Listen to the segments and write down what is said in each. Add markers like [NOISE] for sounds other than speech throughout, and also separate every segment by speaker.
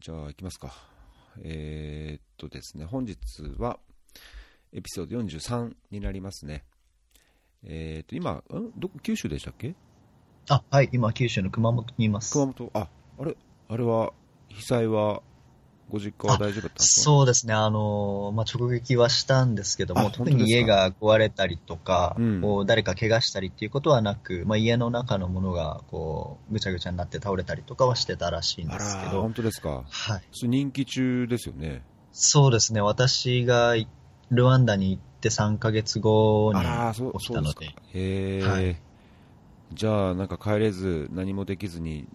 Speaker 1: じゃあ、行きますか。えー、っとですね、本日は、エピソード43になりますね。えー、っと、今、ん？どこ、九州でしたっけ？
Speaker 2: あ、はい、今、九州の熊本にいます。
Speaker 1: 熊本、あ、あれ、あれは、被災は、ご実家は大丈夫だったんですか？
Speaker 2: そうですね、あのーまあ、直撃はしたんですけど
Speaker 1: あ
Speaker 2: も、特に家が壊れたりとか、
Speaker 1: うん。
Speaker 2: こう誰か怪我したりっていうことはなく、まあ、家の中のものがこうぐちゃぐちゃになって倒れたりとかはしてたらしいん
Speaker 1: あ
Speaker 2: ですけど。
Speaker 1: ら本、当ですか？
Speaker 2: はい、
Speaker 1: 人気中ですよね。
Speaker 2: そうですね、私がルワンダに行って3ヶ月後に起きたので、。
Speaker 1: へえ、
Speaker 2: はい。
Speaker 1: じゃあ、なんか帰れず、何もできずに、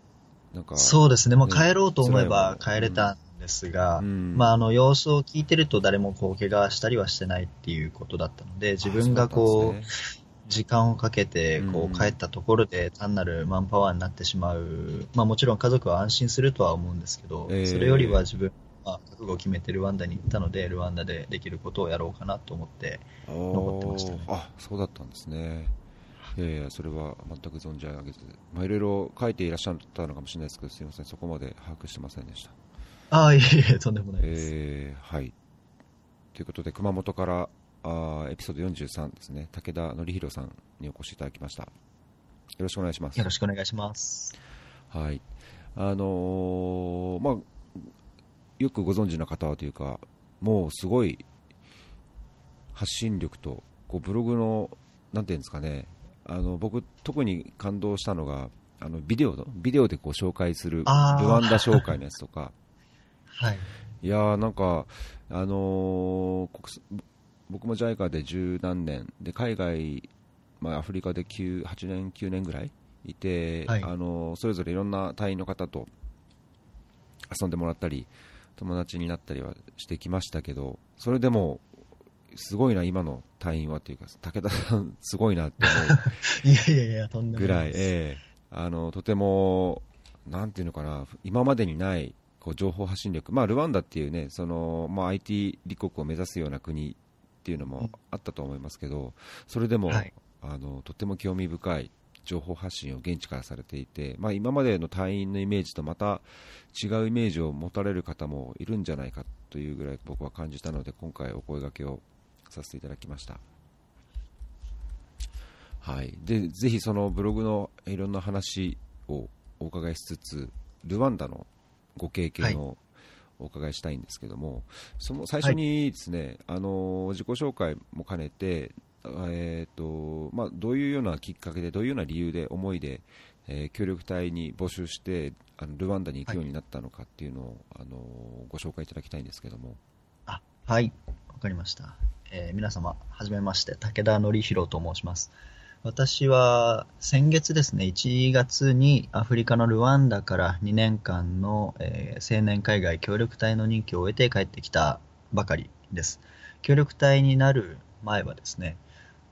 Speaker 1: なんか、
Speaker 2: そうですね、まあ、
Speaker 1: ね
Speaker 2: 帰ろうと思えば帰れたんですが、
Speaker 1: うん。
Speaker 2: まあ、あの様子を聞いてると誰もこう怪我したりはしてないっていうことだったので、自分が
Speaker 1: あ
Speaker 2: こう、時間をかけてこ
Speaker 1: うん。
Speaker 2: う帰ったところで単なるマンパワーになってしまう、まあ、もちろん家族は安心するとは思うんですけど、
Speaker 1: ええ。
Speaker 2: それよりは自分は覚悟を決めてルワンダに行ったので、ルワンダでできることをやろうかなと思って、残ってましたね。
Speaker 1: あそうだったんですね。いやいや、それは全く存じ上げず、まあ、いろいろ書いていらっしゃったのかもしれないですけど、すみません、そこまで把握してませんでした。
Speaker 2: ああ、いえいえ、とんでもないです。
Speaker 1: えーはい。ということで、熊本からあーエピソード43ですね、武田則弘さんにお越しいただきました。よろしくお願いします。
Speaker 2: よろしくお願いします。
Speaker 1: はい。あのーまあ、よくご存知の方はというか、もうすごい発信力と、こうブログの、なんていうんですかね、あの僕、特に感動したのが、あのビデオのビデオでこう紹介するルワンダ紹介のやつとか、
Speaker 2: はい。
Speaker 1: いやーなんか、あのー僕も JICA で十何年で海外、まあ、アフリカで9 8年、9年ぐらいいて、
Speaker 2: はい
Speaker 1: あのーそれぞれいろんな隊員の方と遊んでもらったり友達になったりはしてきましたけどそれでもすごいな、今の隊員はというか武田さん、すごいなって思う [LAUGHS]
Speaker 2: いやいやいや、とんでも
Speaker 1: ぐらい。ええあのとても、なんていうのかな、今までにないこう情報発信力、まあ、ルワンダっていうね、そのまあ、IT 立国を目指すような国っていうのもあったと思いますけど、それでも、
Speaker 2: はい。
Speaker 1: あのとても興味深い情報発信を現地からされていて、まあ、今までの隊員のイメージとまた違うイメージを持たれる方もいるんじゃないかというぐらい僕は感じたので、今回お声掛けをさせていただきました。はい、でぜひそのブログのいろんな話をお伺いしつつ、ルワンダのご経験をお伺いしたいんですけども、その最初にですね、あの自己紹介も兼ねて、えーとまあ、どういうようなきっかけで、どういうような理由で、思いで、えー協力隊に募集してあのルワンダに行くようになったのかっていうのを、あのご紹介いただきたいんですけども。
Speaker 2: あ、はい。わかりました。えー皆様、はじめまして、武田則弘と申します。私は先月ですね、1月にアフリカのルワンダから2年間の、えー青年海外協力隊の任期を終えて帰ってきたばかりです。協力隊になる前はですね、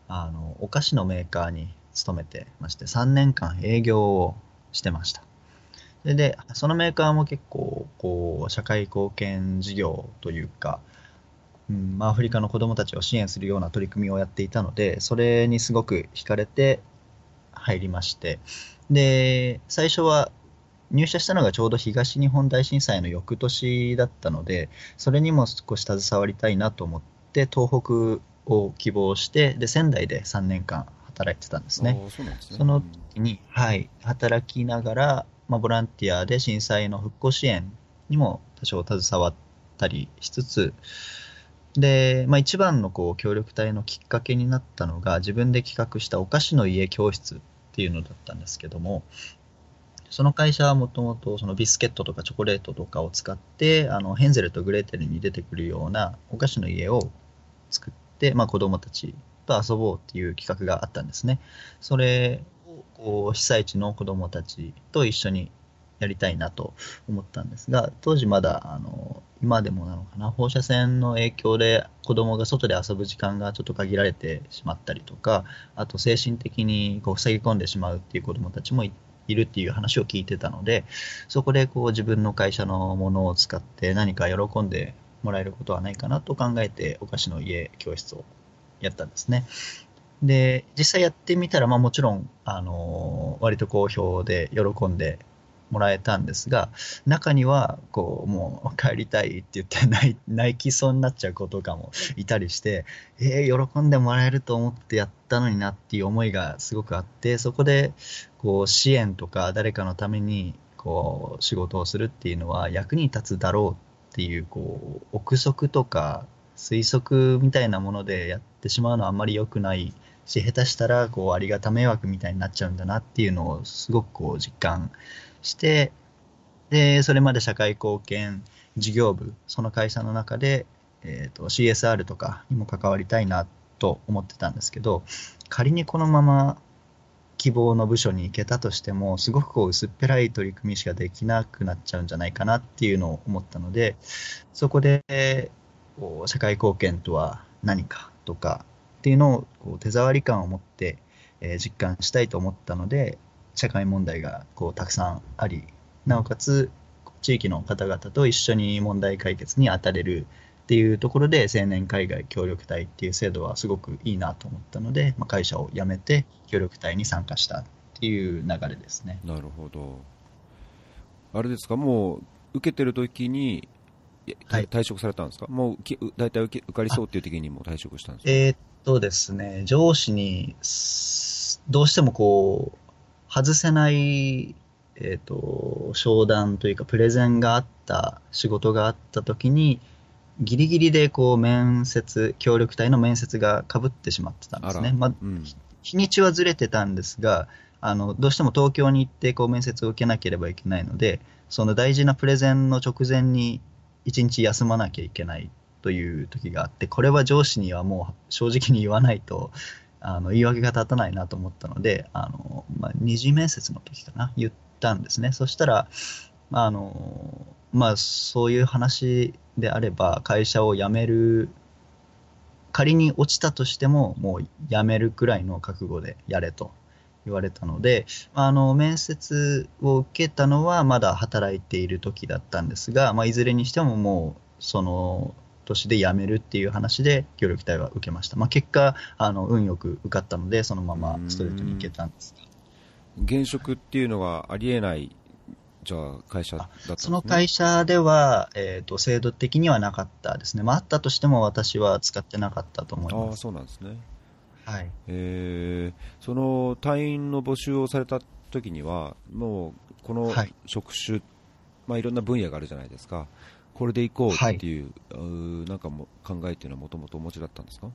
Speaker 2: あの、お菓子のメーカーに勤めてまして、3年間営業をしてました。で、でそのメーカーも結構、こう、社会貢献事業というか、うんまあ、アフリカの子どもたちを支援するような取り組みをやっていたので、それにすごく惹かれて入りまして、で、最初は入社したのがちょうど東日本大震災の翌年だったので、それにも少し携わりたいなと思って、東北を希望して、で、仙台で3年間働いてたんですね。
Speaker 1: そすね
Speaker 2: その時に、はい、働きながら、まあ、ボランティアで震災の復興支援にも多少携わったりしつつ、で、まあ、一番のこう協力隊のきっかけになったのが、自分で企画したお菓子の家教室っていうのだったんですけども、その会社はもともとそのビスケットとかチョコレートとかを使って、あのヘンゼルとグレーテルに出てくるようなお菓子の家を作って、まあ、子供たちと遊ぼうっていう企画があったんですね。それをこう被災地の子どもたちと一緒にやりたいなと思ったんですが、当時まだあの今でもなのかな、放射線の影響で子どもが外で遊ぶ時間がちょっと限られてしまったりとか、あと精神的にこう塞ぎ込んでしまうっていう子どもたちもいるっていう話を聞いてたので、そこでこう自分の会社のものを使って何か喜んでもらえることはないかなと考えて、お菓子の家教室をやったんですね。で、実際やってみたら、まあもちろん、あの割と好評で喜んでもらえたんですが、中には、こう、もう帰りたいって言って泣泣きそうになっちゃう子とかもいたりして、えー、喜んでもらえると思ってやったのになっていう思いがすごくあって、そこで、こう、支援とか誰かのために、こう、仕事をするっていうのは役に立つだろうっていう、こう、憶測とか推測みたいなものでやってしまうのはあんまり良くないし、下手したら、こう、ありがた迷惑みたいになっちゃうんだなっていうのをすごくこう、実感して、で、それまで社会貢献事業部、その会社の中で、えっ、と、CSR とかにも関わりたいなと思ってたんですけど、仮にこのまま希望の部署に行けたとしても、すごくこう薄っぺらい取り組みしかできなくなっちゃうんじゃないかなっていうのを思ったので、そこで、こう社会貢献とは何かとかっていうのをこう手触り感を持って、えー実感したいと思ったので、社会問題がこうたくさんあり、なおかつ地域の方々と一緒に問題解決に当たれるっていうところで青年海外協力隊っていう制度はすごくいいなと思ったので、まあ、会社を辞めて協力隊に参加したっていう流れですね。
Speaker 1: なるほど。あれですか、もう受けてる時に、退職されたんですか、もうき大体受け受かりそうっていう時にもう退職したんですか？
Speaker 2: えーっとですね、上司にすどうしてもこう、外せない、えーっと、商談というかプレゼンがあった、仕事があった時に、ギリギリでこう面接、協力隊の面接が被ってしまってたんですね。まあ、
Speaker 1: うん、
Speaker 2: 日にちはずれてたんですが、あの、どうしても東京に行ってこう面接を受けなければいけないので、その大事なプレゼンの直前に一日休まなきゃいけないという時があって、これは上司にはもう正直に言わないと、あの、言い訳が立たないなと思ったので、あの、まあ、二次面接の時かな、言ったんですね。そしたら、あの、まあ、そういう話であれば、会社を辞める仮に落ちたとしても、もう辞めるくらいの覚悟でやれと言われたので、あの、面接を受けたのはまだ働いている時だったんですが、まあ、いずれにしてももう、その年で辞めるっていう話で協力隊は受けました。まあ、結果、あの、運よく受かったので、そのままストレートに行けたんですが。
Speaker 1: 現職っていうのはありえない、じゃあ、会社ね？
Speaker 2: その会社では、えっ、と、制度的にはなかったですね。まあ、あったとしても私は使ってなかったと思い
Speaker 1: ああ、
Speaker 2: ます。
Speaker 1: そうなんですね。
Speaker 2: はい。
Speaker 1: えー、その隊員の募集をされた時には、もうこの
Speaker 2: はい
Speaker 1: 職種、まあ、いろんな分野があるじゃないですか、これで行こうっていう、うーなんかも考えっていうのはもともとお持ちだったんですか？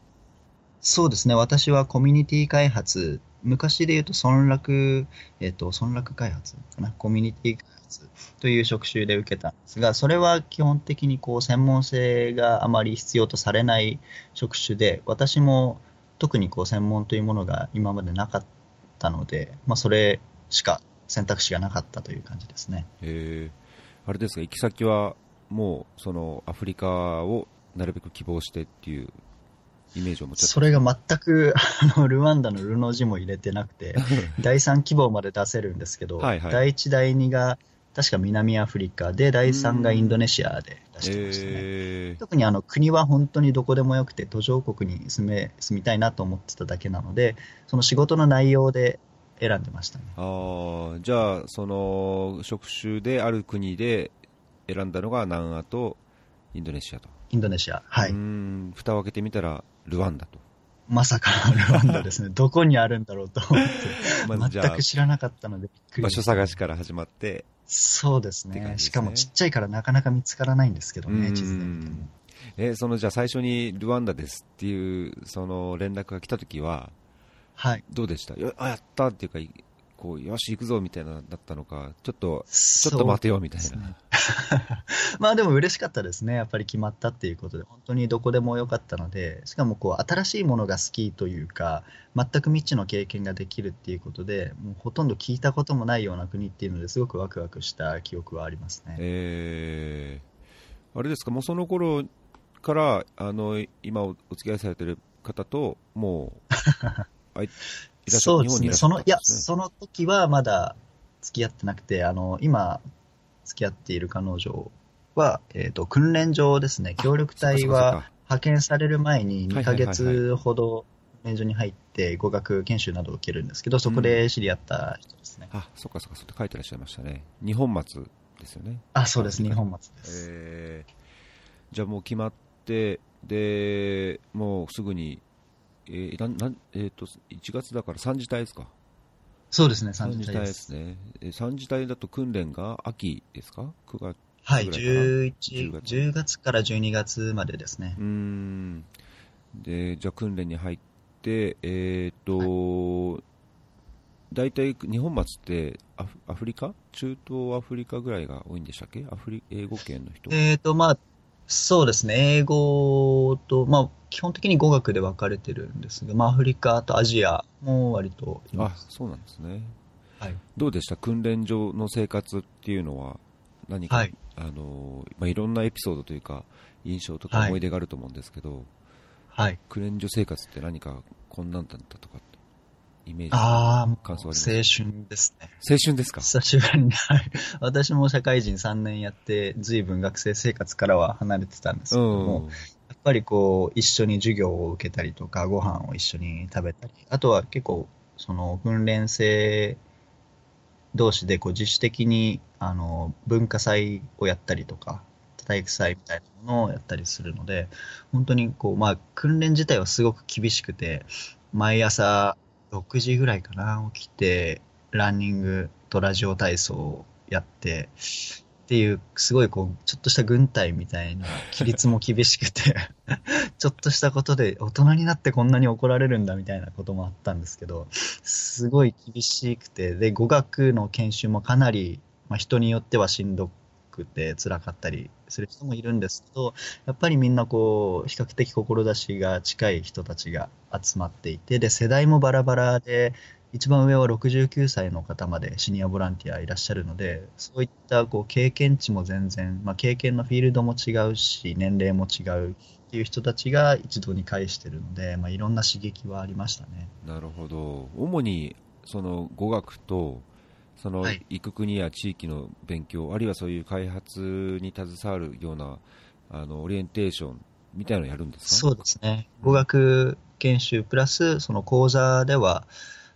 Speaker 2: そうですね。私はコミュニティ開発、昔で言うと村落、えっ、と、村落開発かな？コミュニティ開発という職種で受けたんですが、それは基本的にこう、専門性があまり必要とされない職種で、私も特にこう、専門というものが今までなかったので、まあ、それしか選択肢がなかったという感じですね。
Speaker 1: えー、あれですか、行き先はもうそのアフリカをなるべく希望してっていうイメージを持っち
Speaker 2: それが全く、[LAUGHS] あの、ルワンダのルの字も入れてなくて、[LAUGHS] 第3希望まで出せるんですけど、
Speaker 1: はいはい
Speaker 2: 第1、第2が確か南アフリカで、第3がインドネシアで出してましたね。
Speaker 1: えー
Speaker 2: 特にあの国は本当にどこでもよくて、途上国に住め住みたいなと思ってただけなので、その仕事の内容で選んでましたね。
Speaker 1: あーじゃあ、その職種である国で選んだのが南アとインドネシアと、
Speaker 2: インドネシア。はいう
Speaker 1: ー。ん蓋を開けてみたらルワンダと、
Speaker 2: まさかのルワンダですね。[LAUGHS] どこにあるんだろうと思って、
Speaker 1: まあじゃあ
Speaker 2: 全く知らなかったのでびっくり
Speaker 1: 場所
Speaker 2: でした
Speaker 1: 探しから始まって、
Speaker 2: そうですね
Speaker 1: って感じですね
Speaker 2: しかもちっちゃいからなかなか見つからないんですけどね、
Speaker 1: うん
Speaker 2: 地図で見ても。
Speaker 1: えそのじゃあ最初にルワンダですっていうその連絡が来たときは、
Speaker 2: はい。
Speaker 1: どうでした？よあやったっていうか、いこうよし、行くぞみたいなだったのか、ちょっと、ち
Speaker 2: ち
Speaker 1: ょっと待てよみたいな。
Speaker 2: ね [LAUGHS] まあでも嬉しかったですね。やっぱり決まったっていうことで、本当にどこでもよかったので、しかもこう新しいものが好きというか、全く未知の経験ができるっていうことで、もうほとんど聞いたこともないような国っていうのですごくワクワクした記憶はありますね。
Speaker 1: えー、あれですか、もうその頃から、あの今おお付き合いされてる方と、もう、[LAUGHS] あいいらっしゃ
Speaker 2: そうですね。その、いや。その時はまだ付き合ってなくて、あの、今、付き合っている彼女は、えっ、と、訓練場ですね。協力隊は
Speaker 1: か
Speaker 2: 派遣される前に2ヶ月ほど練所に入って語学研修などを受けるんですけど、そこで知り合った人ですね。
Speaker 1: あ、そっかそっか、そうって書いてらっしゃいましたね。日本松ですよね。
Speaker 2: あ、そうです、日本松です。
Speaker 1: えーじゃあもう決まって、で、もうすぐに、えーなんなんえー、と1月だから3次隊ですか、
Speaker 2: そうですね、
Speaker 1: 3
Speaker 2: 3
Speaker 1: 次隊で
Speaker 2: 時隊です。す。
Speaker 1: ね、えー3次隊だと訓練が秋ですか、9月
Speaker 2: はい、
Speaker 1: ぐらいかな
Speaker 2: ？11
Speaker 1: 10月。
Speaker 2: 10月から12月までですね。
Speaker 1: う。ーん。でじゃあ訓練に入って、えっ、と、大体日本松ってアフアフリカ？中東アフリカぐらいが多いんでしたっけ？アフリ英語圏の人。
Speaker 2: えーと、まあ、そうですね、英語と、まあ、基本的に語学で分かれてるんですが、まあ、アフリカとアジアも割といま
Speaker 1: あ
Speaker 2: す。
Speaker 1: そうなんですね。
Speaker 2: はい。
Speaker 1: どうでした？訓練場の生活っていうのは何か、
Speaker 2: はい
Speaker 1: あのまあ、いろんなエピソードというか印象とか
Speaker 2: はい
Speaker 1: 思い出があると思うんですけど、
Speaker 2: はい。
Speaker 1: 訓練所生活って何かこんなんだったとかってイメージ
Speaker 2: ああ、
Speaker 1: 感想あ
Speaker 2: 青
Speaker 1: ります
Speaker 2: 春ですね。
Speaker 1: 青春ですか？
Speaker 2: 久しぶりに、はい。私も社会人3年やって、随分学生生活からは離れてたんですけども、
Speaker 1: うん
Speaker 2: やっぱりこう、一緒に授業を受けたりとか、ご飯を一緒に食べたり、あとは結構、その訓練生同士でこう自主的にあの文化祭をやったりとか、体育祭みたいなものをやったりするので、本当にこう、まあ、訓練自体はすごく厳しくて、毎朝6時ぐらいかな、起きて、ランニングとラジオ体操をやって、っていう、すごいこう、ちょっとした軍隊みたいな、規律も厳しくて、[LAUGHS] ちょっとしたことで大人になってこんなに怒られるんだみたいなこともあったんですけど、すごい厳しくて、で、語学の研修もかなり、まあ、人によってはしんどくて辛かったりする人もいるんですけど、やっぱりみんなこう、比較的志が近い人たちが集まっていて、で、世代もバラバラで、一番上は69歳の方までシニアボランティアいらっしゃるので、そういったこう経験値も全然、まあ、経験のフィールドも違うし、年齢も違うっていう人たちが一堂に会してるので、まあ、いろんな刺激はありましたね。
Speaker 1: なるほど主にその語学とその
Speaker 2: はい
Speaker 1: 行く国や地域の勉強、あるいはそういう開発に携わるようなあのオリエンテーションみたいなのをやるんですか？
Speaker 2: そうですね。語学研修プラス、その講座では、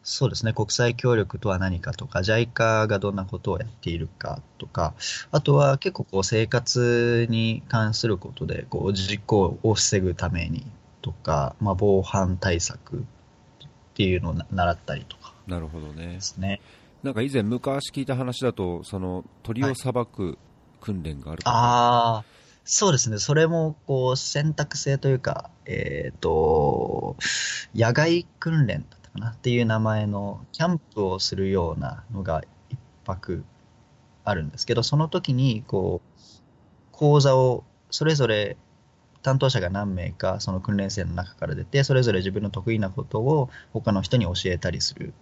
Speaker 2: そうですね、国際協力とは何かとか、JICA がどんなことをやっているかとか、あとは結構こう生活に関することで、こう事故を防ぐためにとか、まあ、防犯対策っていうのをな習ったりとか
Speaker 1: なるほどね
Speaker 2: ですね。
Speaker 1: なんか以前昔聞いた話だとその鳥をさばく訓練があるとか、
Speaker 2: ああ、そうですね。それも、こう、選択制というか、えっ、と、野外訓練だったかなっていう名前の、キャンプをするようなのが一泊あるんですけど、その時に、こう、講座を、それぞれ担当者が何名か、その訓練生の中から出て、それぞれ自分の得意なことを他の人に教えたりする。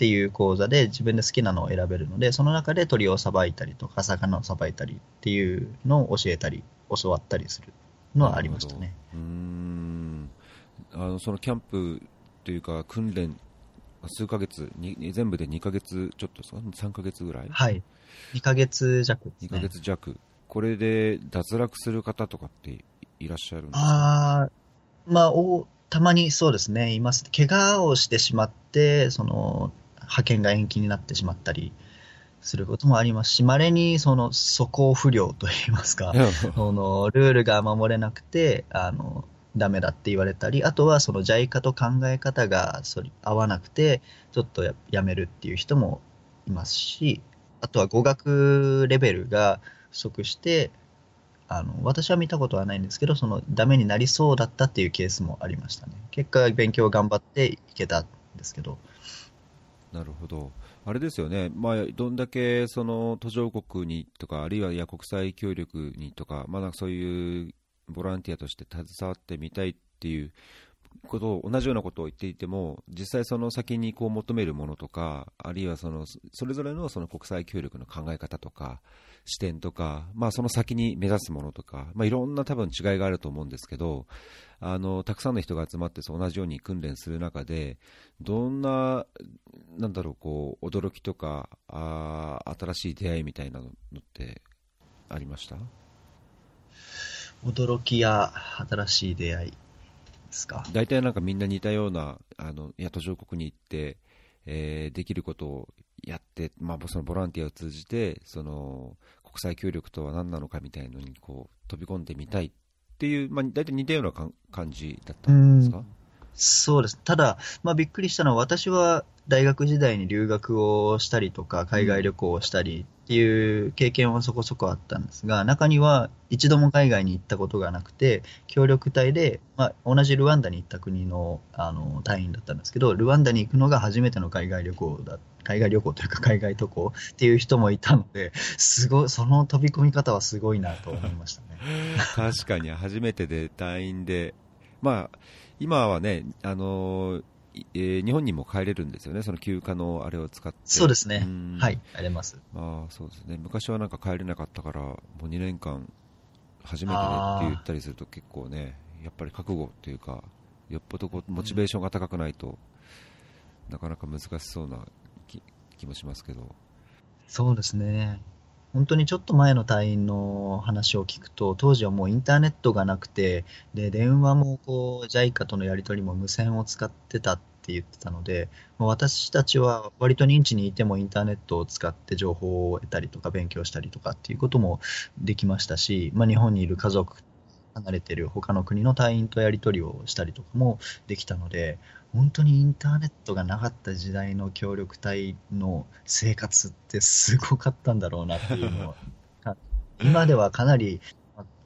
Speaker 2: っていう講座で自分で好きなのを選べるので、その中で鳥をさばいたりとか、魚をさばいたりっていうのを教えたり、教わったりするのはありましたね。
Speaker 1: うーんあのそのキャンプというか訓練数ヶ月に全部で2ヶ月ちょっとですか？3ヶ月ぐらい、
Speaker 2: はい。2ヶ月弱です
Speaker 1: 2
Speaker 2: ね。
Speaker 1: ヶ月弱これで脱落する方とかっていらっしゃるんですか？
Speaker 2: ああ、まあ、お、たまにそうですね、います。怪我をしてしまって、その、派遣が延期になってしまったりすることもありますし、稀にその、素行不良といいますか、そのルールが守れなくて、あの、ダメだって言われたり、あとはその JICA と考え方がそれ合わなくて、ちょっとややめるっていう人もいますし、あとは語学レベルが不足して、あの、私は見たことはないんですけど、そのダメになりそうだったっていうケースもありましたね。結果、勉強頑張っていけたんですけど。
Speaker 1: なるほど、あれですよね、まあ、どんだけその途上国にとか、あるいはいや国際協力にとか、まあ、そういうボランティアとして携わってみたいっていうことを、同じようなことを言っていても、実際その先にこう求めるものとか、あるいはそのそれぞれのその国際協力の考え方とか、視点とか、まあ、その先に目指すものとか、まあ、いろんな多分違いがあると思うんですけど、あのたくさんの人が集まってそう同じように訓練する中で、どんな、なんだろう、こう驚きとかあー、新しい出会いみたいなのってありました？
Speaker 2: 驚きや新しい出会い。ですか？
Speaker 1: 大体なんかみんな似たような、あの、いや、途上国に行って、えー、できることをやって、まあ、そのボランティアを通じて、その、国際協力とは何なのかみたいのに、こう、飛び込んでみたいっていう、まあ、大体似たような感じだったんですか？
Speaker 2: そうです。ただ、まあ、びっくりしたのは、私は大学時代に留学をしたりとか、海外旅行をしたりっていう経験はそこそこあったんですが、中には一度も海外に行ったことがなくて、協力隊で、まあ、同じルワンダに行った国のあの隊員だったんですけど、ルワンダに行くのが初めての海外旅行だ海外旅行というか海外渡航っていう人もいたので、すごい、その飛び込み方はすごいなと思いましたね。[LAUGHS]
Speaker 1: 確かに初めてで隊員で、まあ、今はね、あのえー、日本にも帰れるんですよね、その休暇のあれを使って。
Speaker 2: そうですね、はい、帰れます。
Speaker 1: まあ、そうですね、昔はなんか帰れなかったから、もう2年間、初めてって言ったりすると、結構ね、やっぱり覚悟っていうか、よっぽどこうモチベーションが高くないと、なかなか難しそうな気気もしますけど。
Speaker 2: そうですね。本当にちょっと前の隊員の話を聞くと、当時はもうインターネットがなくて、で電話もこう JICA とのやり取りも無線を使ってたって言ってたので、もう私たちは割と認知にいてもインターネットを使って情報を得たりとか勉強したりとかっていうこともできましたし、まあ、日本にいる家族離れてる他の国の隊員とやり取りをしたりとかもできたので、本当にインターネットがなかった時代の協力隊の生活ってすごかったんだろうなっていうのを、[LAUGHS] 今ではかなり、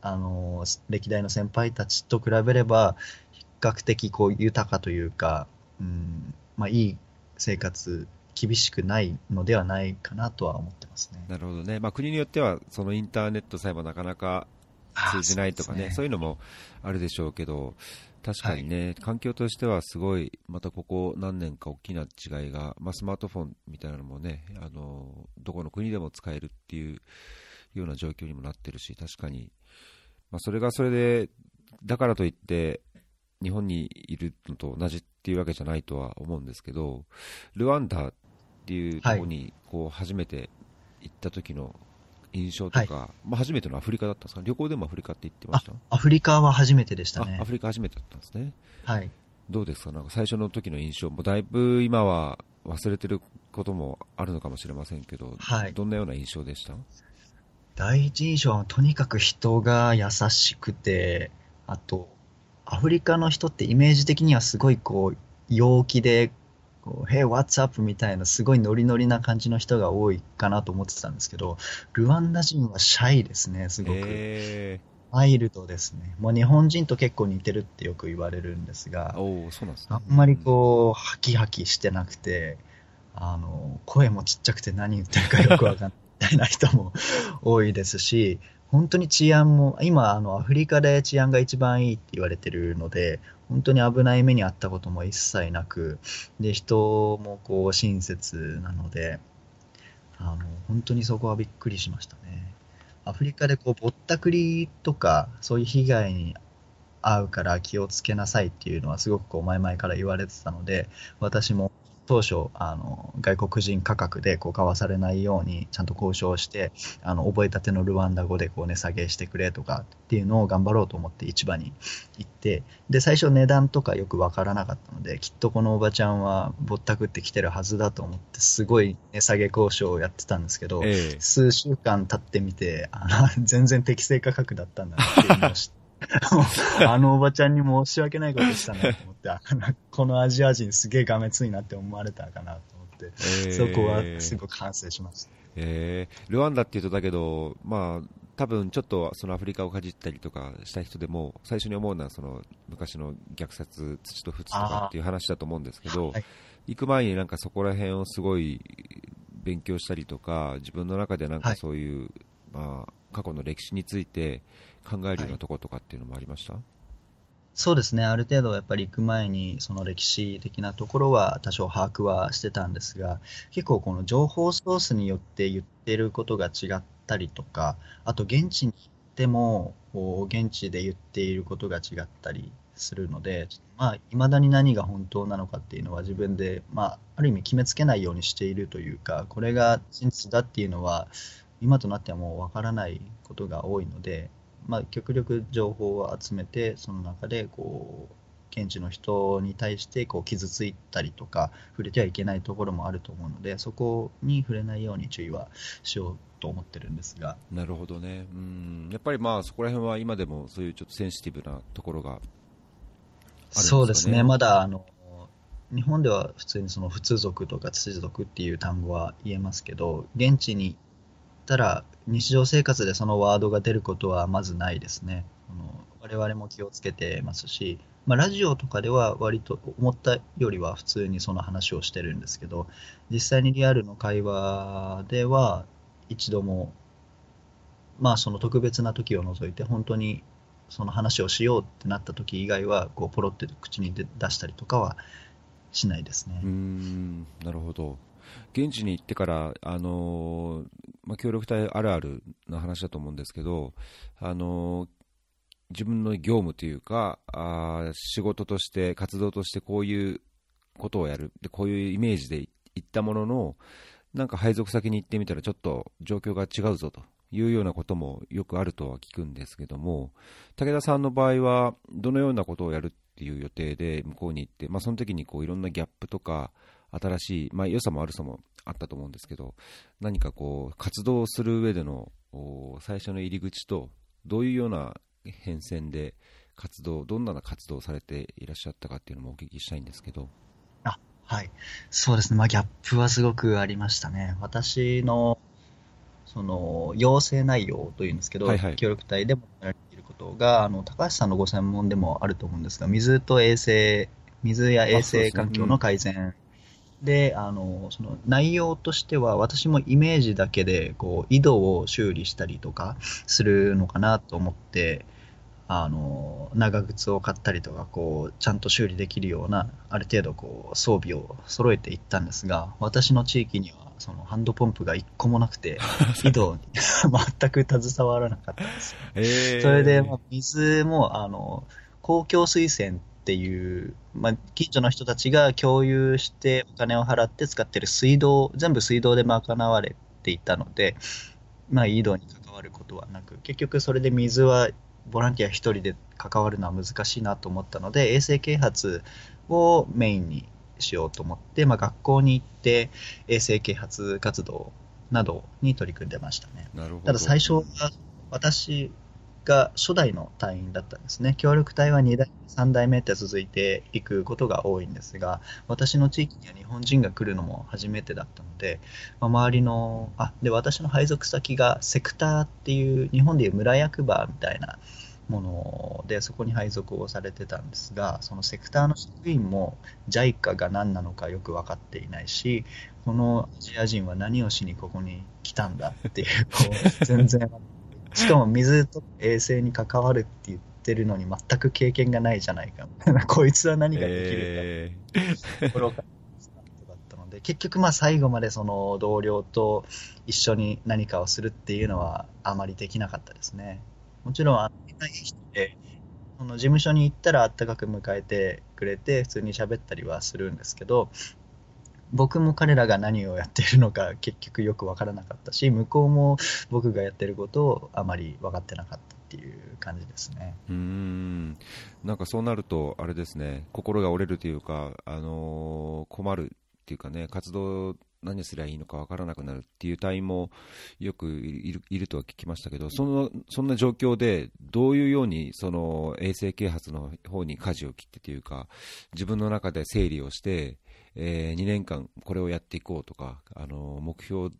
Speaker 2: あの、歴代の先輩たちと比べれば、比較的こう豊かというか、うん、まあいい生活、厳しくないのではないかなとは思ってますね。
Speaker 1: なるほどね。まあ国によっては、そのインターネットさえもなかなか通じないとかね、そうね。そういうのもあるでしょうけど、確かにね、はい、環境としてはすごい、またここ何年か大きな違いが、まあ、スマートフォンみたいなのもね、あのどこの国でも使えるっていうような状況にもなってるし、確かに、まあ、それがそれで、だからといって、日本にいるのと同じっていうわけじゃないとは思うんですけど、ルワンダっていうところにこう初めて行った時の印象とか、はい、まあ、初めてのアフリカだったんですか？旅行でもアフリカって言ってました？
Speaker 2: アフリカは初めてでしたね。
Speaker 1: アフリカ初めてだったんですね。
Speaker 2: はい。
Speaker 1: どうですか？なんか最初の時の印象、もだいぶ今は忘れてることもあるのかもしれませんけど、はい、どんなような印象でした？
Speaker 2: 第一印象はとにかく人が優しくて、あと、アフリカの人ってイメージ的にはすごいこう、陽気でこう、Hey, what's up? みたいな、すごいノリノリな感じの人が多いかなと思ってたんですけど、ルワンダ人はシャイですね、すごく。えイルドですね。もう日本人と結構似てるってよく言われるんですが、
Speaker 1: おそうなんです、ね、
Speaker 2: あんまりこう、ハキハキしてなくて、あの、声もちっちゃくて何言ってるかよくわかんないな人も多いですし、本当に治安も、今、あの、アフリカで治安が一番いいって言われてるので、本当に危ない目にあったことも一切なく、で、人もこう、親切なので、あの、本当にそこはびっくりしましたね。アフリカでこう、ぼったくりとか、そういう被害に遭うから気をつけなさいっていうのはすごくこう前々から言われてたので、私も当初あの外国人価格でこう買わされないようにちゃんと交渉してあの覚えたてのルワンダ語でこう値下げしてくれとかっていうのを頑張ろうと思って市場に行ってで最初値段とかよく分からなかったのできっとこのおばちゃんはぼったくってきてるはずだと思ってすごい値下げ交渉をやってたんですけど、ええ、数週間経ってみてあの全然適正価格だったんだなっていうのを知って。[LAUGHS] あのおばちゃんに申し訳ないことしたなと思って、このアジア人すげえがめついなって思われたかなと思って、えー、そこはすごく反省しました。
Speaker 1: えー、ルワンダっていうとだけど、まあ、多分ちょっとそのアフリカをかじったりとかした人でも最初に思うのはその昔の虐殺、土と仏とかっていう話だと思うんですけど、はい、行く前になんかそこら辺をすごい勉強したりとか自分の中でなんかそういう、はい、まあ、過去の歴史について考えるようなとことかっていうのもありました、はい、
Speaker 2: そうですね、ある程度やっぱり行く前にその歴史的なところは多少把握はしてたんですが、結構この情報ソースによって言ってることが違ったりとか、あと現地に行っても、現地で言っていることが違ったりするので、まあ、未だに何が本当なのかっていうのは自分で、まあ、ある意味決めつけないようにしているというか、これが真実だっていうのは、今となってはもうわからないことが多いので、まあ、極力情報を集めて、その中でこう現地の人に対してこう傷ついたりとか、触れてはいけないところもあると思うので、そこに触れないように注意はしようと思ってるんですが。
Speaker 1: なるほどね。うん。やっぱりまあそこら辺は今でもそういうちょっとセンシティブなところがあるんですかね。
Speaker 2: そうですね。まだあの、日本では普通にその普通族とか土族っていう単語は言えますけど、現地に行ったら日常生活でそのワードが出ることはまずないですね。あの我々も気をつけてますし、まあ、ラジオとかでは割と思ったよりは普通にその話をしてるんですけど、実際にリアルの会話では一度も、まあその特別な時を除いて本当にその話をしようってなった時以外はこうポロって口に出したりとかはしないですね。
Speaker 1: うんなるほど現地に行ってから、あのまあ、協力隊あるあるの話だと思うんですけど、あの自分の業務というかあ、仕事として、活動としてこういうことをやる、でこういうイメージで行ったものの、なんか配属先に行ってみたら、ちょっと状況が違うぞというようなこともよくあるとは聞くんですけども、武田さんの場合は、どのようなことをやるっていう予定で向こうに行って、まあ、その時にこういろんなギャップとか、新しい、まあ、良さも悪さもあったと思うんですけど、何かこう活動する上での最初の入り口と、どういうような変遷で活動、どんな活動をされていらっしゃったかっていうのもお聞きしたいんですけど。
Speaker 2: あはい、そうですね、まあ、ギャップはすごくありましたね。私のその要請内容というんですけど、はいはい、協力隊でもやられていることがあの、高橋さんのご専門でもあると思うんですが、水と衛生、水や衛生環境の改善で、あの、その内容としては、私もイメージだけで、こう、井戸を修理したりとかするのかなと思って、あの、長靴を買ったりとか、こう、ちゃんと修理できるような、ある程度、こう、装備を揃えていったんですが、私の地域には、そのハンドポンプが一個もなくて、[LAUGHS] 井戸に [LAUGHS] 全く携わらなかったんですよ。えー、それで、まあ、水も、あの、公共水栓っていう、まあ、近所の人たちが共有してお金を払って使ってる水道、全部水道で賄われていたので、まあ、井戸に関わることはなく、結局それで水はボランティア1人で関わるのは難しいなと思ったので、衛生啓発をメインにしようと思って、まあ、学校に行って衛生啓発活動などに取り組んでましたね。ただ最初は私が初代の隊員だったんですね。協力隊は2代目、3代目って続いていくことが多いんですが、私の地域には日本人が来るのも初めてだったので、まあ、周りの、あ、で、私の配属先がセクターっていう、日本でいう村役場みたいなもので、そこに配属をされてたんですが、そのセクターの職員も JICA が何なのかよく分かっていないし、このアジア人は何をしにここに来たんだっていう、こう全然しかも水と衛生に関わるって言ってるのに全く経験がないじゃないか。[LAUGHS] こいつは何ができるか。えー、ところがだったので、結局まあ最後までその同僚と一緒に何かをするっていうのはあまりできなかったですね。もちろん、あの、い人で、その事務所に行ったらあったかく迎えてくれて、普通に喋ったりはするんですけど、僕も彼らが何をやっているのか結局よく分からなかったし向こうも僕がやっていることをあまり分かってなかったっていう感じですね。
Speaker 1: うん。なんかそうなるとあれですね。心が折れるというか、あのー、困るっていうかね活動何すりゃいいのか分からなくなるっていう隊員もよくいるいるとは聞きましたけどそのそんな状況でどういうようにその衛生啓発の方に舵を切ってというか自分の中で整理をしてえー、2年間これをやっていこうとか、あの目標を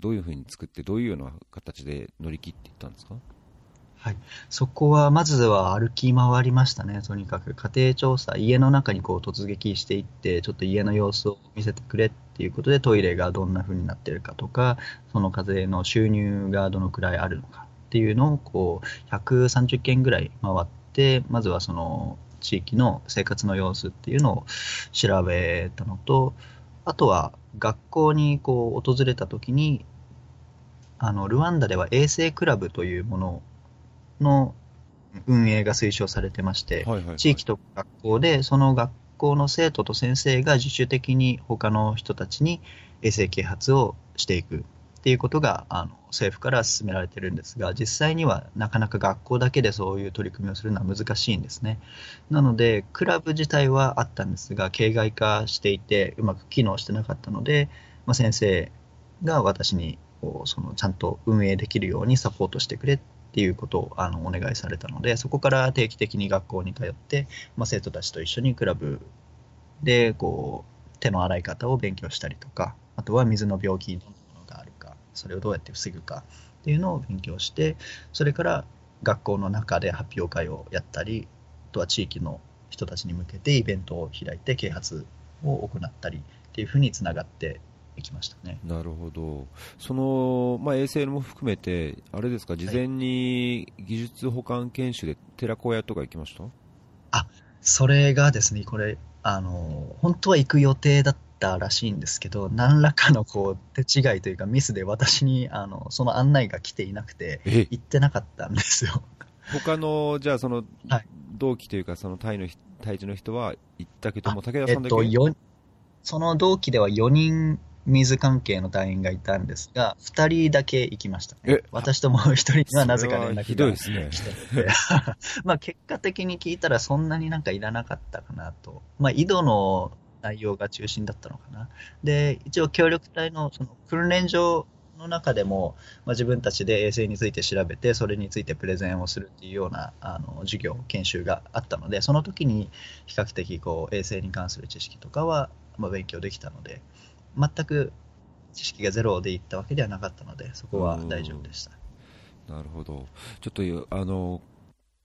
Speaker 1: どういうふうに作って、どういうような形で乗り切っていったんですか？
Speaker 2: はい、そこはまずは歩き回りましたね、とにかく。家庭調査、家の中にこう突撃していって、ちょっと家の様子を見せてくれっていうことで、トイレがどんな風になってるかとか、その家庭の収入がどのくらいあるのかっていうのをこう130件ぐらい回って、まずはその地域の生活の様子っていうのを調べたのと、あとは学校にこう訪れた時に、あの、ルワンダでは衛生クラブというものの運営が推奨されてまして、はいはいはい、地域と学校でその学校の生徒と先生が自主的に他の人たちに衛生啓発をしていくっていうことがあの政府から進められてるんですが、実際にはなかなか学校だけでそういう取り組みをするのは難しいんですね。なので、クラブ自体はあったんですが、形骸化していて、うまく機能してなかったので、まあ、先生が私にこうそのちゃんと運営できるようにサポートしてくれっていうことをあのお願いされたので、そこから定期的に学校に通って、まあ、生徒たちと一緒にクラブでこう手の洗い方を勉強したりとか、あとは水の病気それをどうやって防ぐかっていうのを勉強して、それから学校の中で発表会をやったり、あとは地域の人たちに向けてイベントを開いて啓発を行ったりっていうふうにつながっていきましたね。
Speaker 1: なるほど、その、まあ、衛星も含めて、あれですか、事前に技術保管研修で寺子屋とか行きました、はい、
Speaker 2: あそれがですね、これ、あの本当は行く予定だったらしいんですけど、何らかのこう手違いというか、ミスで私にあのその案内が来ていなくて、行ってなかったんですよ。
Speaker 1: 他のじゃあ、その、同期というか、そのタイのタイの人は行ったけども、武田さんだけ、えっと、
Speaker 2: その同期では4人水関係の隊員がいたんですが、2人だけ行きましたね。私ともう1人にはなぜか連絡が
Speaker 1: ひどいですね。[LAUGHS]
Speaker 2: まあ結果的に聞いたらそんなになんかいらなかったかなと。まあ井戸の内容が中心だったのかな。で、一応協力隊のその訓練場の中でも、まあ、自分たちで衛星について調べて、それについてプレゼンをするっていうようなあの授業、研修があったので、その時に比較的こう衛星に関する知識とかは、まあ、勉強できたので、全く知識がゼロでいったわけではなかったので、そこは大丈夫でした。
Speaker 1: なるほど。ちょっと、あの、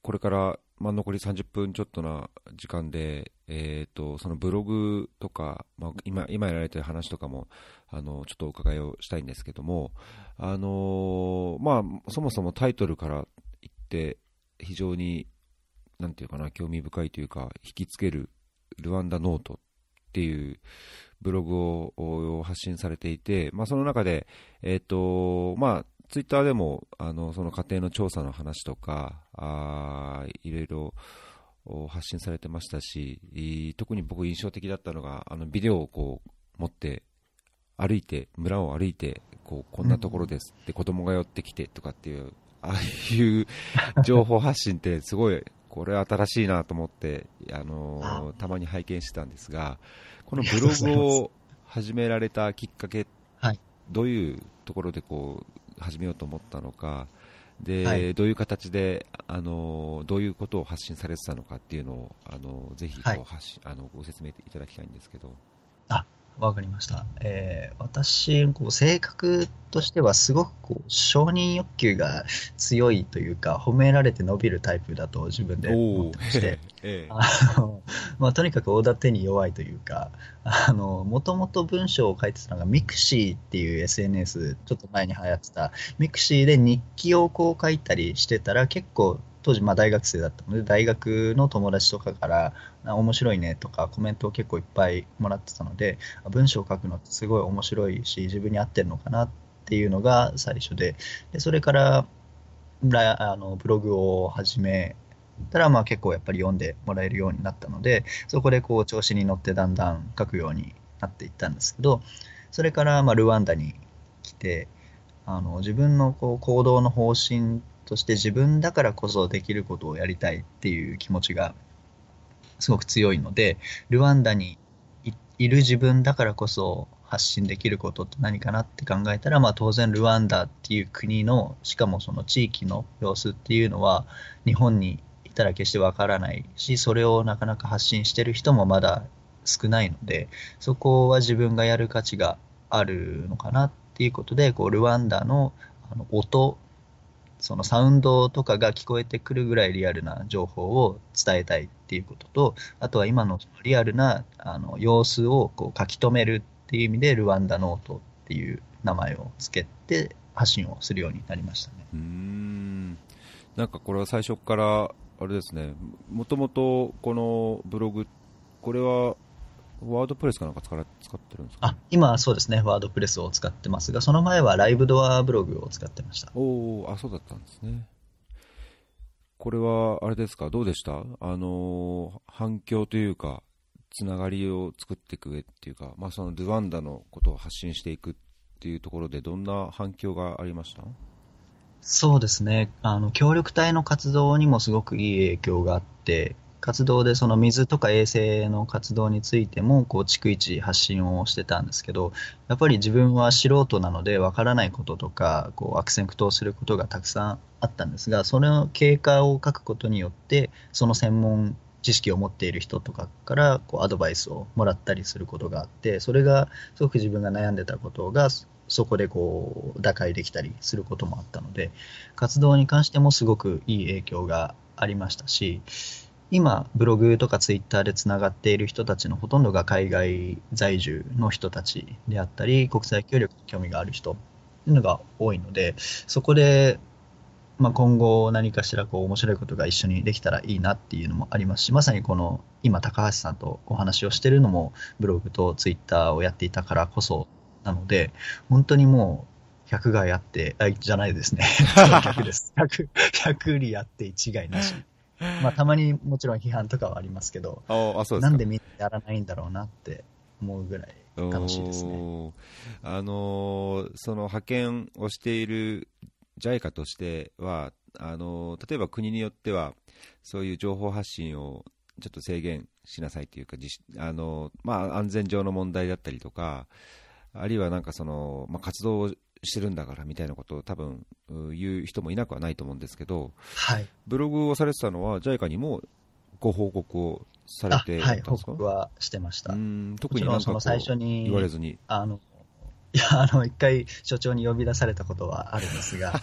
Speaker 1: これから、まあ、残り30分ちょっとな時間で、え、ー、と、そのブログとか、まあ、今、今やられてる話とかも、あの、ちょっとお伺いをしたいんですけども、あのまあ、そもそもタイトルから言って、非常に、なんていうかな、興味深いというか、引きつけるルワンダノートっていうブログを発信されていて、まあ、その中で、えっ、ー、と、まあ、ツイッターでも、あの、その家庭の調査の話とか、あいろいろ発信されてましたし、特に僕印象的だったのが、あの、ビデオをこう、持って歩いて、村を歩いて、こう、こんなところですって子供が寄ってきてとかっていう、ああいう [LAUGHS] 情報発信ってすごい、これ新しいなと思って、あのたまに拝見してたんですが、このブログを始められたきっかけ、はい、どういうところでこう始めようと思ったのか、で、はい、どういう形で、あのどういうことを発信されてたのかっていうのを、あのぜひこう、はい、あのご説明いただきたいんですけど。
Speaker 2: あわかりました。えー、私、こう性格としてはすごくこう承認欲求が強いというか、褒められて伸びるタイプだと自分で思ってまして、[LAUGHS] ええ。あのまあ、とにかくおだてに弱いというか、もともと文章を書いてたのが mixi っていう SNS、ちょっと前に流行ってた、 mixi で日記をこう書いたりしてたら結構当時まあ大学生だったので、大学の友達とかから、面白いねとかコメントを結構いっぱいもらってたので、文章を書くのってすごい面白いし、自分に合ってるのかなっていうのが最初で、でそれからあのブログを始めたら、まあ結構やっぱり読んでもらえるようになったので、そこでこう調子に乗ってだんだん書くようになっていったんですけど、それからまあルワンダに来て、あの自分のこう行動の方針そして自分だからこそできることをやりたいっていう気持ちがすごく強いので、ルワンダにいる自分だからこそ発信できることって何かなって考えたら、まあ、当然ルワンダっていう国のしかもその地域の様子っていうのは日本にいたら決してわからないしそれをなかなか発信してる人もまだ少ないのでそこは自分がやる価値があるのかなっていうことでこうルワンダのあの音そのサウンドとかが聞こえてくるぐらいリアルな情報を伝えたいっていうことと、あとは今のリアルなあの様子をこう書き留めるっていう意味で、ルワンダノートっていう名前を付けて発信をするようになりましたね。
Speaker 1: うんなんかこれは最初から、あれですね、もともとこのブログ、これはワードプレスかなんか使使ってるんですか、
Speaker 2: あ今はそうですね、ワードプレスを使ってますが、その前はライブドアブログを使ってました。
Speaker 1: おお、あ、そうだったんですね。これは、あれですか、どうでした？あの、反響というか、つながりを作っていく上っていうか、まあ、そのドゥワンダのことを発信していくっていうところで、どんな反響がありました？
Speaker 2: そうですね。あの、協力隊の活動にもすごくいい影響があって、活動でその水とか衛生の活動についても、こう、逐一発信をしてたんですけど、やっぱり自分は素人なので、わからないこととか、こう、悪戦苦闘することがたくさんあったんですが、その経過を書くことによって、その専門知識を持っている人とかからこうアドバイスをもらったりすることがあってそれがすごく自分が悩んでたことがそこでこう打開できたりすることもあったので活動に関してもすごくいい影響がありましたし今ブログとかツイッターでつながっている人たちのほとんどが海外在住の人たちであったり国際協力に興味がある人っていうのが多いのでそこでまあ、今後何かしらこう面白いことが一緒にできたらいいなっていうのもありますし、まさにこの今高橋さんとお話をしてるのもブログとツイッターをやっていたからこそなので、本当にもう100がやって、あ、じゃないですね。[LAUGHS] 100です。100、100里やって一概なし。まあ、たまにもちろん批判とかはありますけど、
Speaker 1: あそうです
Speaker 2: なんでみんなやらないんだろうなって思うぐらい楽しいですね。
Speaker 1: あのー、その派遣をしている JICA としてはあの、例えば国によっては、そういう情報発信をちょっと制限しなさいというか、あのまあ、安全上の問題だったりとか、あるいはなんかその、まあ、活動をしてるんだからみたいなことを多分言う人もいなくはないと思うんですけど、
Speaker 2: はい、
Speaker 1: ブログをされてたのは、JICA にもご報告をされて
Speaker 2: はい、報告はしてました。
Speaker 1: 特になんか
Speaker 2: 最初に
Speaker 1: 言われずに。
Speaker 2: あのいや、あの、一回所長に呼び出されたことはあるんですが、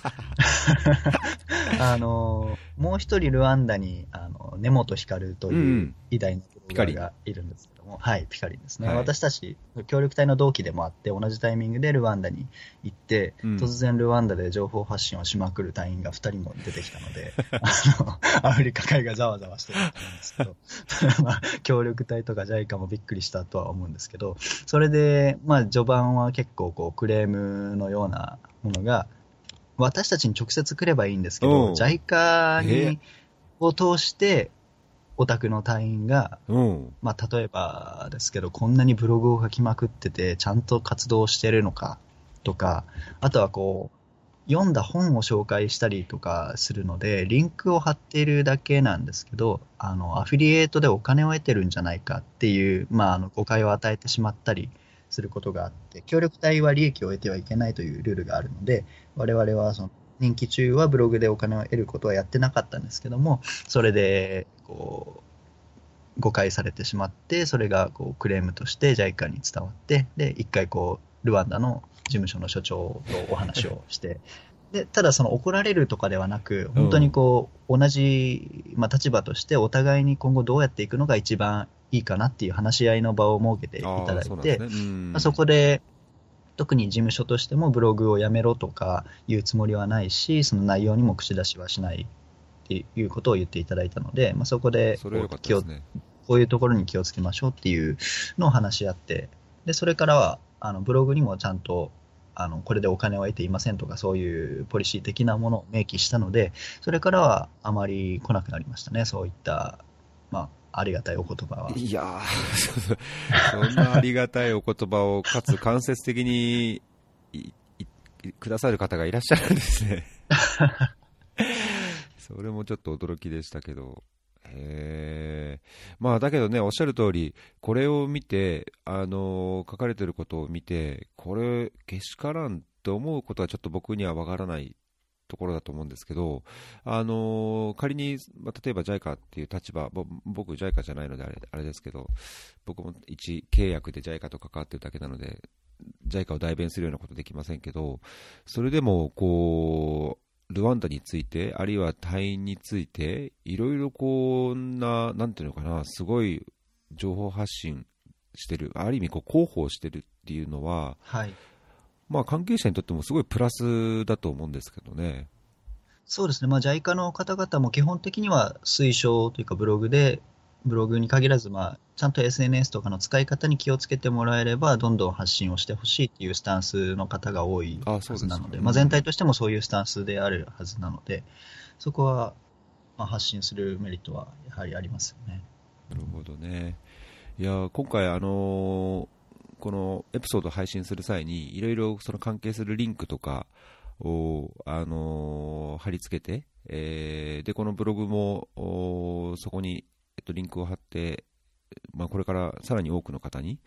Speaker 2: [LAUGHS] あの、もう一人ルワンダに、あの、根本光という偉大なブロがいるんですも、はい、ピカリンですね、はい、私たち、協力隊の同期でもあって、同じタイミングでルワンダに行って、うん、突然ルワンダで情報発信をしまくる隊員が2人も出てきたので、[LAUGHS] あのアフリカ海がざわざわしてるんですけど、[LAUGHS] まあ、協力隊とか JICA もびっくりしたとは思うんですけど、それで、まあ、序盤は結構こうクレームのようなものが、私たちに直接来ればいいんですけど、JICA に、を通して、オタクの隊員が、
Speaker 1: うん、
Speaker 2: まあ、例えばですけど、こんなにブログを書きまくってて、ちゃんと活動してるのかとか、あとはこう、読んだ本を紹介したりとかするので、リンクを貼っているだけなんですけど、あの、アフィリエイトでお金を得てるんじゃないかっていう、まあ、あの、誤解を与えてしまったりすることがあって、協力隊は利益を得てはいけないというルールがあるので、我々はその、任期中はブログでお金を得ることはやってなかったんですけども、それで、こう、誤解されてしまって、それがこうクレームとして JICA に伝わって、で、一回こう、ルワンダの事務所の所長とお話をして、[LAUGHS] で、ただその怒られるとかではなく、本当にこう、同じ、まあ、立場としてお互いに今後どうやっていくのが一番いいかなっていう話し合いの場を設けていただいて、そ、ね。まあ、そこで、特に事務所としてもブログをやめろとかいうつもりはないし、その内容にも口出しはしないっていうことを言っていただいたので、まあ、そこで
Speaker 1: こう、ね、
Speaker 2: こういうところに気をつけましょうっていうのを話し合って、でそれからはあのブログにもちゃんとあのこれでお金を得ていませんとかそういうポリシー的なものを明記したので、それからはあまり来なくなりましたね、そういった、まあ、ありがたいお言葉は。
Speaker 1: いや [LAUGHS] そんなありがたいお言葉を、かつ間接的にくださる方がいらっしゃるんですね。[LAUGHS] それもちょっと驚きでしたけど。へまあだけどね、おっしゃる通り、これを見て、あの書かれてることを見て、これ、けしからんって思うことはちょっと僕にはわからないところだと思うんですけど、あのー、仮に、まあ、例えば JICA っていう立場、僕 JICA じゃないのであれあれですけど、僕も一契約で JICA と関わってるだけなので、JICA を代弁するようなことできませんけど、それでも、こう、ルワンダについて、あるいは隊員について、いろいろこんな、なんていうのかな、すごい情報発信してる、ある意味こう広報してるっていうのは、
Speaker 2: はい
Speaker 1: まあ、関係者にとってもすごいプラスだと思うんですけどね。
Speaker 2: そうですね、まあ、JICA の方々も基本的には推奨というかブログで、ブログに限らず、まあ、ちゃんと SNS とかの使い方に気をつけてもらえれば、どんどん発信をしてほしいっていうスタンスの方が多いはずなので、でね、まあ、全体としてもそういうスタンスであるはずなので、そこは、まあ、発信するメリットはやはりありますよね。
Speaker 1: なるほどね。いや今回、あのーこのエピソードを配信する際に、いろいろその関係するリンクとかを、あのー貼り付けて、えーで、このブログも、おそこに、と、リンクを貼って、まあ、これからさらに多くの方に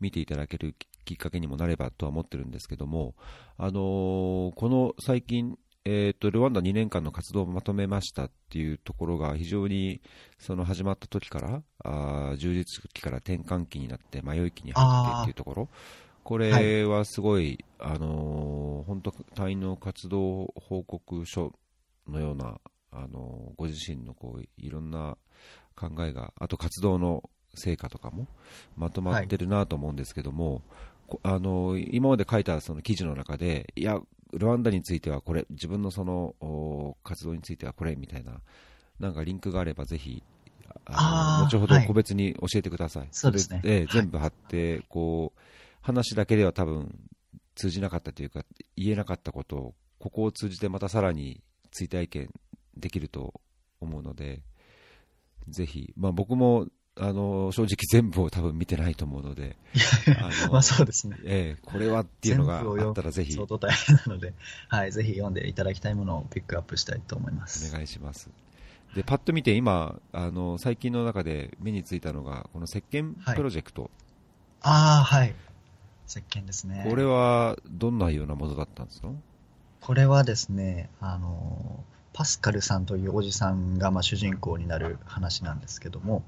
Speaker 1: 見ていただけるきっかけにもなればとは思ってるんですけども、あのーこの最近、えー、とルワンダ2年間の活動をまとめましたっていうところが非常にその始まった時からあー充実期から転換期になって迷い期に入ってっていうところ。これはすごい、あのー本当隊員の活動報告書のような、あのーご自身のこういろんな考えがあと活動の成果とかもまとまってるなと思うんですけども、こあの今まで書いたその記事の中で、いや、ルワンダについてはこれ、自分のそのお活動についてはこれみたいな、なんかリンクがあれば、ぜひ、後ほど
Speaker 2: はい。
Speaker 1: 個別に教えてください。
Speaker 2: そうですね。
Speaker 1: れ
Speaker 2: はい。
Speaker 1: 全部貼って、こう、話だけでは多分通じなかったというか、言えなかったことを、ここを通じてまたさらに追体験できると思うので、ぜひ、まあ僕も、あの正直全部を多分見てないと思うので、あの
Speaker 2: まあそうですね。
Speaker 1: ええこれはっていうのがあったらぜひお
Speaker 2: 相当大変なので、はい、ぜひ読んでいただきたいものをピックアップしたいと思います。
Speaker 1: 願いします。で、パッと見て今、あの最近の中で目についたのが、この石鹸プロジェクト、
Speaker 2: ああ、はい。石鹸ですね。
Speaker 1: これはどんなようなものだったんですか？
Speaker 2: これはですね、あの、パスカルさんというおじさんがまあ主人公になる話なんですけども、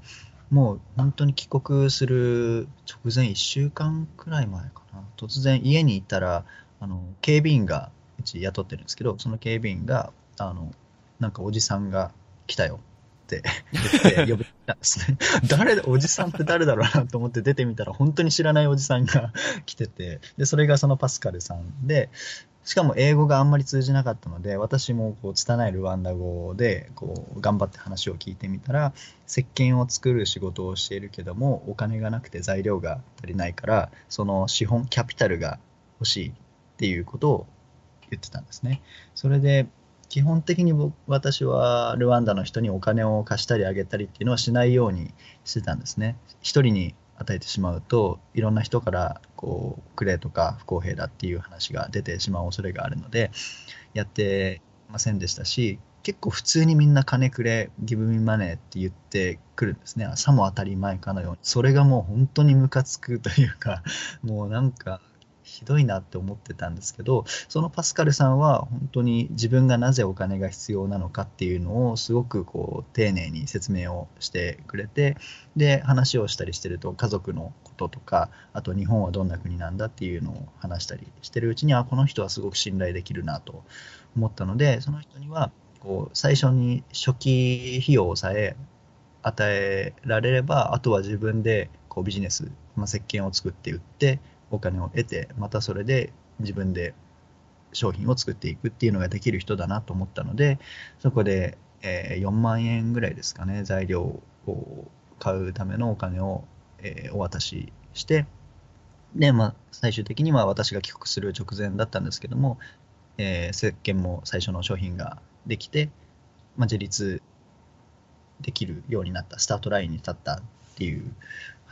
Speaker 2: もう本当に帰国する直前1週間くらい前かな、突然家に行ったら、あの、警備員がうち雇ってるんですけど、その警備員が、あの、なんかおじさんが来たよって言って呼べたんですね。[LAUGHS] 誰、おじさんって誰だろうなと思って出てみたら、本当に知らないおじさんが来てて、で、それがそのパスカルさんで、しかも英語があんまり通じなかったので、私もこう拙いルワンダ語でこう頑張って話を聞いてみたら、石鹸を作る仕事をしているけども、お金がなくて材料が足りないから、その資本、キャピタルが欲しいっていうことを言ってたんですね。それで、基本的に私はルワンダの人にお金を貸したりあげたりっていうのはしないようにしてたんですね。一人に与えてしまうといろんな人からこうくれとか不公平だっていう話が出てしまう恐れがあるのでやってませんでしたし結構普通にみんな金くれギブミマネーって言ってくるんですね。さも当たり前かのように。それがもう本当にムカつくというかもうなんかひどいなって思ってたんですけどそのパスカルさんは本当に自分がなぜお金が必要なのかっていうのをすごくこう丁寧に説明をしてくれてで話をしたりしてると家族のこととかあと日本はどんな国なんだっていうのを話したりしてるうちにあこの人はすごく信頼できるなと思ったのでその人にはこう最初に初期費用さえ与えられればあとは自分でこうビジネス、まあ、石鹸を作って売ってお金を得てまたそれで自分で商品を作っていくっていうのができる人だなと思ったのでそこで、え4万円ぐらいですかね材料を買うためのお金を、えお渡ししてで、まあ、最終的には私が帰国する直前だったんですけども、えー石鹸も最初の商品ができて、まあ、自立できるようになったスタートラインに立ったっていう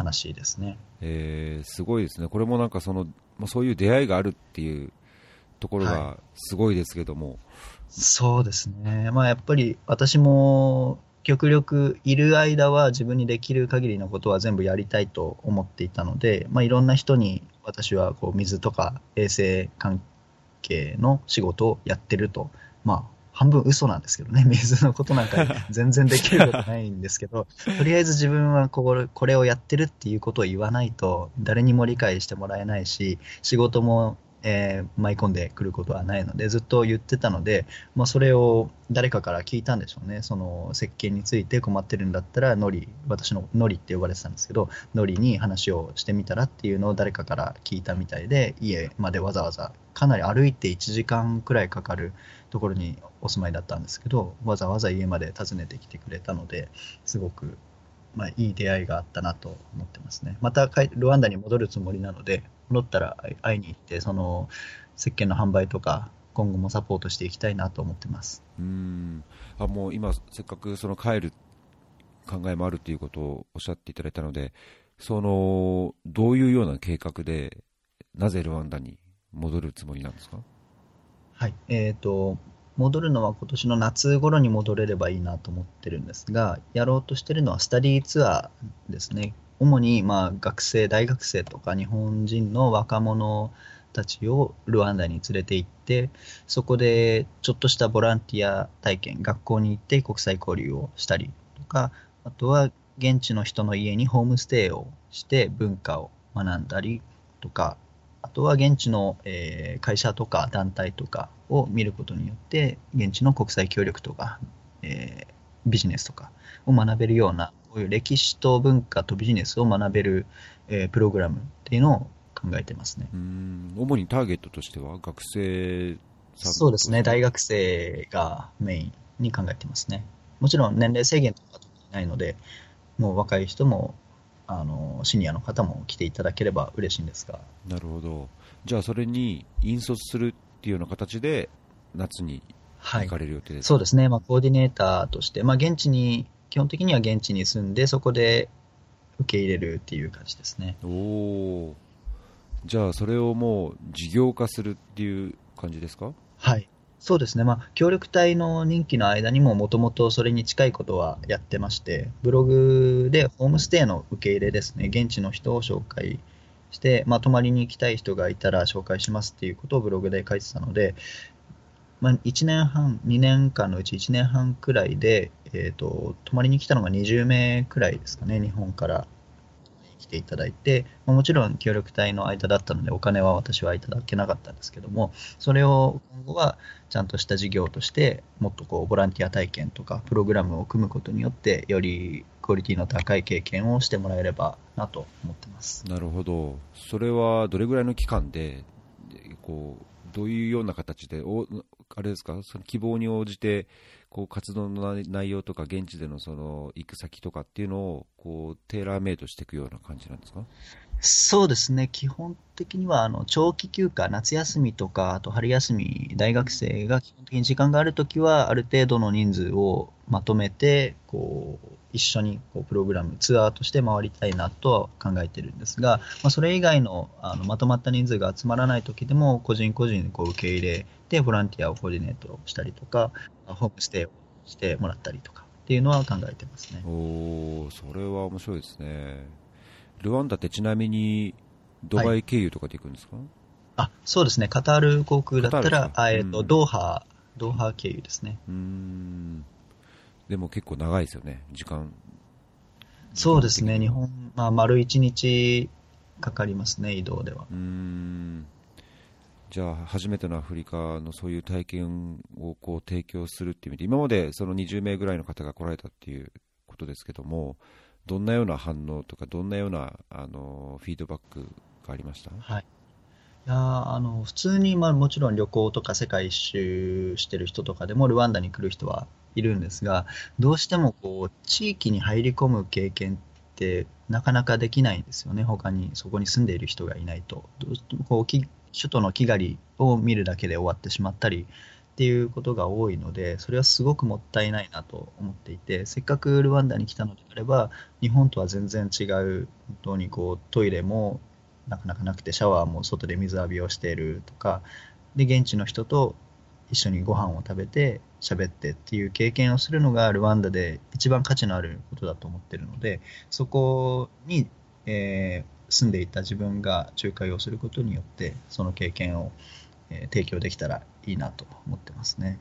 Speaker 2: 話ですね。
Speaker 1: えーすごいですね、これもなんかその、まあ、そういう出会いがあるっていうところがすごいですけども、
Speaker 2: そうですね。まあやっぱり私も極力いる間は自分にできる限りのことは全部やりたいと思っていたので、まあいろんな人に私はこう水とか衛生関係の仕事をやってると、まあ半分嘘なんですけどね、[LAUGHS] 水のことなんか [LAUGHS] 全然できることないんですけど、とりあえず自分はこれこれをやってるっていうことを言わないと誰にも理解してもらえないし、仕事も、えー舞い込んでくることはないので、ずっと言ってたので、まあ、それを誰かから聞いたんでしょうね。その石鹸について困ってるんだったら、ノリ、私のノリって呼ばれてたんですけど、ノリに話をしてみたらっていうのを誰かから聞いたみたいで、家までわざわざ、かなり歩いて1時間くらいかかるところにお住まいだったんですけど、わざわざ家まで訪ねてきてくれたので、すごく、まあ、いい出会いがあったなと思ってますね。またルワンダに戻るつもりなので、戻ったら会いに行って、その石鹸の販売とか、今後もサポートしていきたいなと思ってます。
Speaker 1: うーんあもう今、せっかくその帰る考えもあるということをおっしゃっていただいたので、その、どういうような計画で、なぜルワンダに戻るつもりなんですか？
Speaker 2: はい。えっ、と、戻るのは今年の夏頃に戻れればいいなと思ってるんですが、やろうとしてるのはスタディーツアーですね。主にまあ学生、大学生とか日本人の若者たちをルワンダに連れて行って、そこでちょっとしたボランティア体験、学校に行って国際交流をしたりとか、あとは現地の人の家にホームステイをして文化を学んだりとか、あとは現地の、え会社とか団体とかを見ることによって、現地の国際協力とか、えビジネスとかを学べるような、こういう歴史と文化とビジネスを学べる、えープログラムっていうのを考えてますね。
Speaker 1: うーん、主にターゲットとしては学生
Speaker 2: そうですね、大学生がメインに考えてますね。もちろん年齢制限とかないので、もう若い人も、あの、シニアの方も来ていただければ嬉しいんですが、
Speaker 1: なるほど。じゃあ、それに引率するっていうような形で、夏に
Speaker 2: はい
Speaker 1: 行か。れる予定ですか、
Speaker 2: そうですね、まあ、コーディネーターとして、まあ、現地に、基本的には現地に住んで、そこで受け入れるっていう感じですね。
Speaker 1: おお。じゃあ、それをもう事業化するっていう感じですか？
Speaker 2: はい。そうですね、まあ、協力隊の任期の間にももともとそれに近いことはやってまして、ブログでホームステイの受け入れですね、現地の人を紹介して、まあ、泊まりに行きたい人がいたら紹介しますっていうことをブログで書いてたので、まあ、1年半、2年間のうち1年半くらいで、えー、と泊まりに来たのが20名くらいですかね、日本から来ていただいて、もちろん協力隊の間だったので、お金は私はいただけなかったんですけども、それを今後はちゃんとした事業として、もっとこうボランティア体験とか、プログラムを組むことによって、よりクオリティの高い経験をしてもらえればなと思ってます。
Speaker 1: なるほど。それはどれぐらいの期間、でこう、どういうような形で、おあれですか、その希望に応じて、こう活動の内容とか、現地でのその行く先とかっていうのを、こう、テーラーメイドしていくような感じなんですか？
Speaker 2: そうですね、基本的にはあの長期休暇、夏休みとか、あと春休み、大学生が基本的に時間があるときは、ある程度の人数をまとめて、こう一緒にこうプログラム、ツアーとして回りたいなとは考えてるんですが、まあ、それ以外のあのまとまった人数が集まらないときでも、個人個人こう受け入れて、ボランティアをコーディネートしたりとか、ホームステイをしてもらったりとかっていうのは考えてますね。
Speaker 1: おー、それは面白いですね。ルワンダってちなみに、ドバイ経由とかで行くんですか、
Speaker 2: あ、そうですね。カタール航空だったらあえっ、と、
Speaker 1: うん
Speaker 2: ドーハ、ドーハ経由ですね。
Speaker 1: うーん。でも結構長いですよね、時間。
Speaker 2: そうですね。日本、まあ、丸一日かかりますね、移動では。
Speaker 1: うーんじゃあ、初めてのアフリカのそういう体験をこう提供するっていう意味で、今までその20名ぐらいの方が来られたっていうことですけども、どんなような反応とか、どんなようなあのフィードバックがありました？
Speaker 2: はい。いやあの普通に、まあ、もちろん旅行とか世界一周してる人とかでもルワンダに来る人はいるんですがどうしてもこう地域に入り込む経験ってなかなかできないんですよね。他にそこに住んでいる人がいないと。どうしてもこうき首都のキガリを見るだけで終わってしまったりっていうことが多いのでそれはすごくもったいないなと思っていてせっかくルワンダに来たのであれば日本とは全然違う本当にこうトイレもなかなかなくてシャワーも外で水浴びをしているとかで現地の人と一緒にご飯を食べて喋ってっていう経験をするのがルワンダで一番価値のあることだと思ってるのでそこに、えー住んでいた自分が仲介をすることによってその経験を、えー提供できたらいいなと思ってますね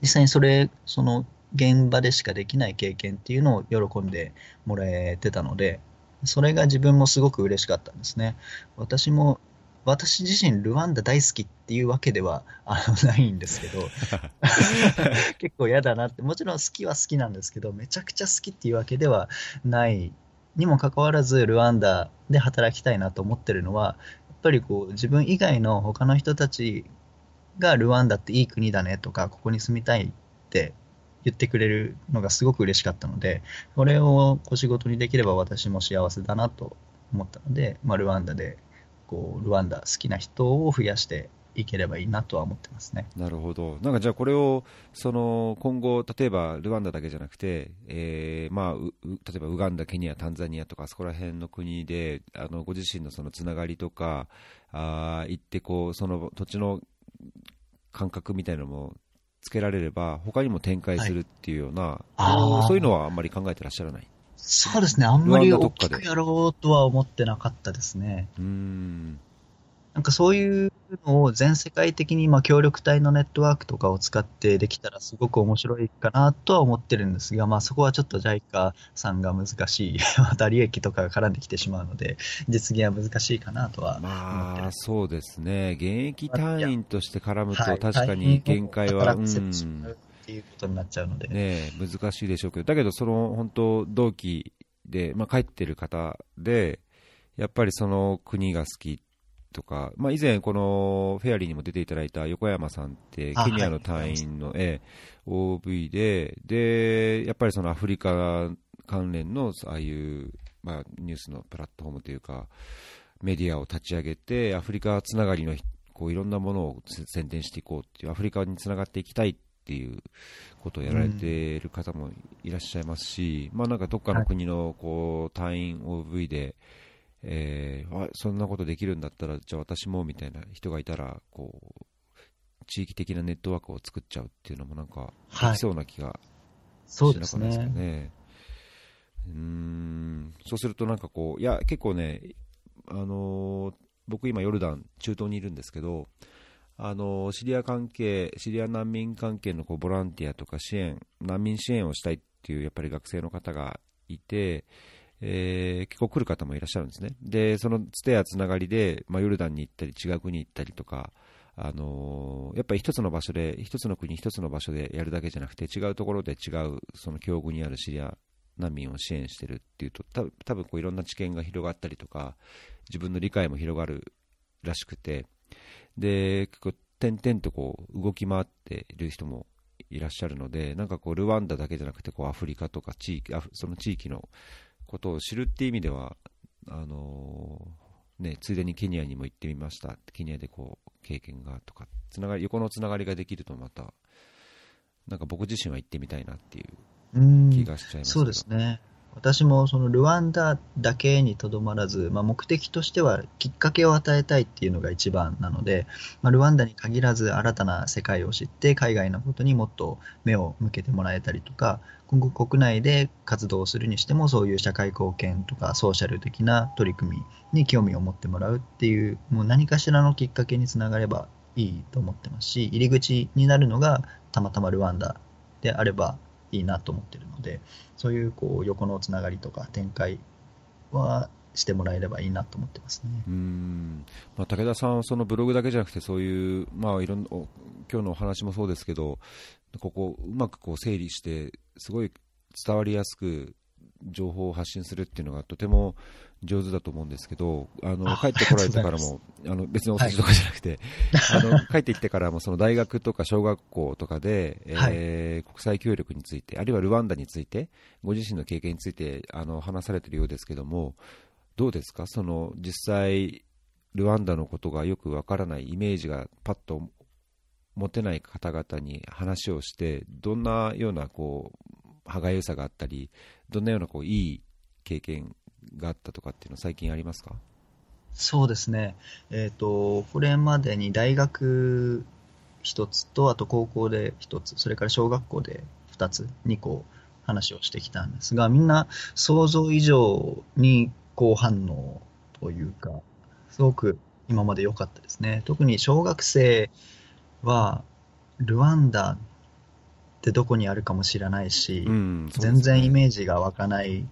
Speaker 2: 実際にそれその現場でしかできない経験っていうのを喜んでもらえてたのでそれが自分もすごく嬉しかったんですね。私も、私自身ルワンダ大好きっていうわけでは [LAUGHS] あのないんですけど、[LAUGHS] 結構嫌だなって、もちろん好きは好きなんですけど、めちゃくちゃ好きっていうわけではないにもかかわらず、ルワンダで働きたいなと思ってるのは、やっぱりこう自分以外の他の人たちがルワンダっていい国だねとか、ここに住みたいって言ってくれるのがすごく嬉しかったので、これをお仕事にできれば私も幸せだなと思ったので、まあ、ルワンダでこうルワンダ好きな人を増やしていければいいなとは思ってますね。
Speaker 1: なるほど。なんかじゃあこれを、その、今後、例えばルワンダだけじゃなくて、えー、まあ、例えばウガンダ、ケニア、タンザニアとか、そこら辺の国で、あの、ご自身のそのつながりとか、あ行ってこう、その土地の感覚みたいなのもつけられれば、他にも展開するっていうような、はい、そういうのはあんまり考えてらっしゃらない？
Speaker 2: そうですね、あんまり大きくやろうとは思ってなかったですね。
Speaker 1: うん
Speaker 2: なんかそういうのを全世界的にまあ協力隊のネットワークとかを使ってできたらすごく面白いかなとは思ってるんですが、まあそこはちょっと JICA さんが難しい、[LAUGHS] また利益とかが絡んできてしまうので、実現は難しいかなとは
Speaker 1: まあそうですね、現役隊員として絡むと確かに限界は、
Speaker 2: はいっていうことになっちゃうので。
Speaker 1: ね難しいでしょうけど、だけどその本当同期で、まあ帰ってる方で、やっぱりその国が好きとか、まあ、以前、このフェアリーにも出ていただいた横山さんって、ケニアの隊員の、え OV で、で、やっぱりそのアフリカ関連のああいう、まあ、ニュースのプラットフォームというか、メディアを立ち上げて、アフリカつながりのこういろんなものを宣伝していこうっていう、アフリカにつながっていきたいっていうことをやられている方もいらっしゃいますし、うん、まあ、なんかどっかの国のこう隊員 OV で、えー、そんなことできるんだったら、じゃあ私もみたいな人がいたら、こう、地域的なネットワークを作っちゃうっていうのもなんか、できそうな気がしなかったですかね。そうね。うん。そうするとなんかこう、いや、結構ね、あのー、僕今ヨルダン、中東にいるんですけど、あのー、シリア関係、シリア難民関係のこうボランティアとか支援、難民支援をしたいっていうやっぱり学生の方がいて、えー、結構来る方もいらっしゃるんですね。で、そのつてやつながりで、まあ、ヨルダンに行ったり、違う国に行ったりとか、あのー、やっぱり一つの場所で、一つの国、一つの場所でやるだけじゃなくて、違うところで違う、その境遇にあるシリア難民を支援してるっていうと、た多分こういろんな知見が広がったりとか、自分の理解も広がるらしくて、で、結構、点々とこう動き回っている人もいらっしゃるので、なんかこう、ルワンダだけじゃなくて、こうアフリカとか地域、その地域のことを知るっていう意味では、あのー、ね、ついでにケニアにも行ってみました、ケニアでこう経験がとか、つながり横のつながりができるとまた、なんか僕自身は行ってみたいなっていう気がしちゃいます
Speaker 2: そうですね。私もそのルワンダだけにとどまらず、まあ、目的としてはきっかけを与えたいっていうのが一番なので、まあ、ルワンダに限らず新たな世界を知って海外のことにもっと目を向けてもらえたりとか今後国内で活動するにしてもそういう社会貢献とかソーシャル的な取り組みに興味を持ってもらうっていうもう何かしらのきっかけにつながればいいと思ってますし入り口になるのがたまたまルワンダであればいいなと思ってるので、そういうこう横のつながりとか展開はしてもらえればいいなと思ってますね。
Speaker 1: うんまあ、武田さんはそのブログだけじゃなくて、そういう、まあ、いろんな今日のお話もそうですけど、ここをうまくこう整理して、すごい伝わりやすく情報を発信するっていうのがとても上手だと思うんですけど、あの帰ってこられてからも、あの別にお世辞とかじゃなくて、はい、あの帰ってきてからもその大学とか小学校とかで、えー、国際協力について、あるいはルワンダについて、ご自身の経験についてあの話されているようですけども、どうですか、その実際、ルワンダのことがよくわからないイメージがパッと持てない方々に話をして、どんなようなこう歯がゆさがあったり、どんなようなこういい経験があったとかっていうのは最近ありますか？
Speaker 2: そうですね、えーと、これまでに大学1つと、あと高校で1つ、それから小学校で2つ、2個話をしてきたんですが、みんな想像以上に好反応というか、すごく今まで良かったですね。特に小学生は、ルワンダってどこにあるかもしれないし、うんね、全然イメージが湧かない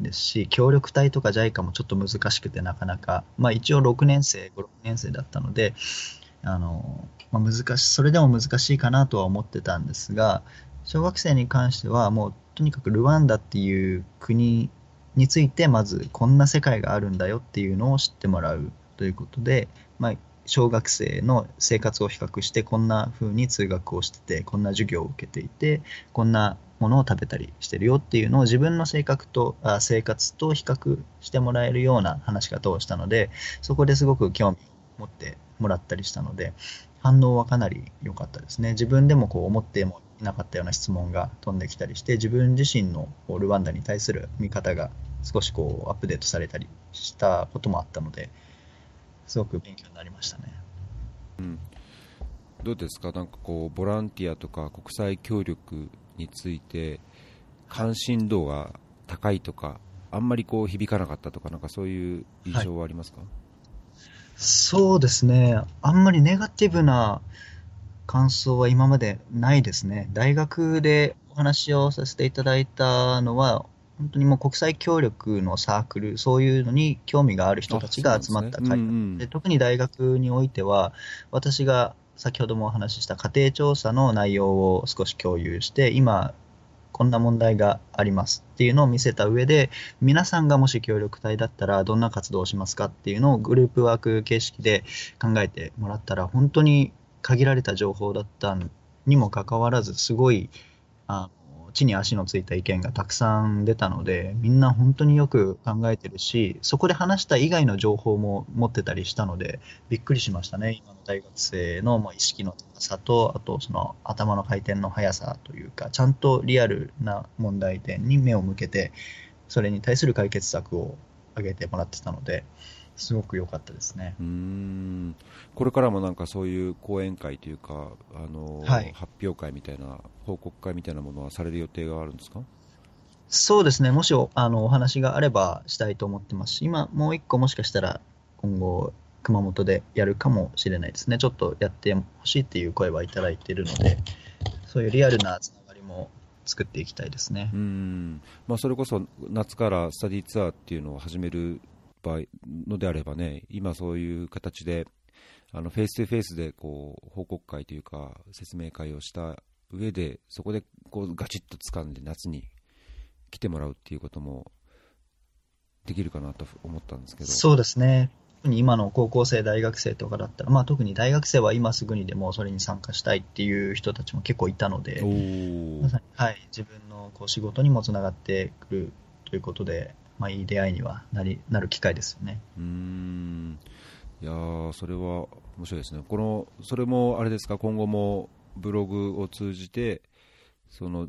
Speaker 2: ですし、協力隊とか JICA もちょっと難しくてなかなか、まあ一応6年生、5、6年生だったので、あの、まあ、難しい、それでも難しいかなとは思ってたんですが、小学生に関してはもうとにかくルワンダっていう国についてまずこんな世界があるんだよっていうのを知ってもらうということで、まあ、小学生の生活を比較してこんな風に通学をしててこんな授業を受けていてこんなものを食べたりしてるよっていうのを自分の性格とあ生活と比較してもらえるような話し方をしたのでそこですごく興味を持ってもらったりしたので、反応はかなり良かったですね。自分でもこう思ってもいなかったような質問が飛んできたりして、自分自身のルワンダに対する見方が少しこうアップデートされたりしたこともあったので、すごく勉強になりましたね。
Speaker 1: うん、どうですか、なんかこうボランティアとか国際協力について関心度が高いとか、あんまりこう響かなかったとか、なんかそういう印象はありますか、はい、
Speaker 2: そうですね、あんまりネガティブな感想は今までないですね。大学でお話をさせていただいたのは、本当にもう国際協力のサークル、そういうのに興味がある人たちが集まった会で、ね。うんうん、で特に大学においては、私が先ほどもお話しした家庭調査の内容を少し共有して、今、こんな問題がありますっていうのを見せた上で、皆さんがもし協力隊だったらどんな活動をしますかっていうのをグループワーク形式で考えてもらったら、本当に限られた情報だったにもかかわらず、すごいあ地に足のついた意見がたくさん出たので、みんな本当によく考えてるし、そこで話した以外の情報も持ってたりしたので、びっくりしましたね、今の大学生の意識の高さと、あとその頭の回転の速さというか、ちゃんとリアルな問題点に目を向けて、それに対する解決策を挙げてもらってたので、すごく良かったですね。
Speaker 1: うん。これからもなんかそういう講演会というか、あの、はい、発表会みたいな、報告会みたいなものはされる予定があるんですか？
Speaker 2: そうですね、もしあのお話があればしたいと思ってますし、今、もう一個もしかしたら今後、熊本でやるかもしれないですね、ちょっとやってほしいっていう声はいただいているので、そういうリアルなつながりも作っていきたいですね。
Speaker 1: うん。まあ、それこそ夏からスタディツアーっていうのを始める場合のであればね、今そういう形で、あのフェイス2フェイスでこう報告会というか、説明会をした上で、そこでこうガチッと掴んで夏に来てもらうっていうこともできるかなと思ったんですけど。
Speaker 2: そうですね。特に今の高校生、大学生とかだったら、まあ、特に大学生は今すぐにでもそれに参加したいっていう人たちも結構いたので、まさに、はい、自分のこう仕事にもつながってくるということで、まあ、いい出会いにはなりなる機会ですよね。
Speaker 1: うん。いやそれは面白いですね。このそれもあれですか？今後もブログを通じてその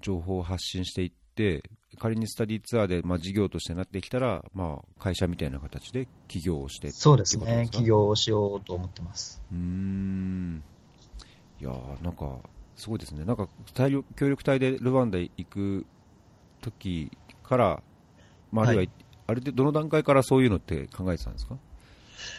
Speaker 1: 情報を発信していって仮にスタディツアーで、まあ、事業としてなってきたら、まあ、会社みたいな形で起業をして
Speaker 2: そうですね。起業をしようと思ってます。
Speaker 1: うん。いやなんかすごいですね。なんか協力隊でルワンダ行く時からまあ、あるいは、はい、あれでどの段階からそういうのって考えてたんですか？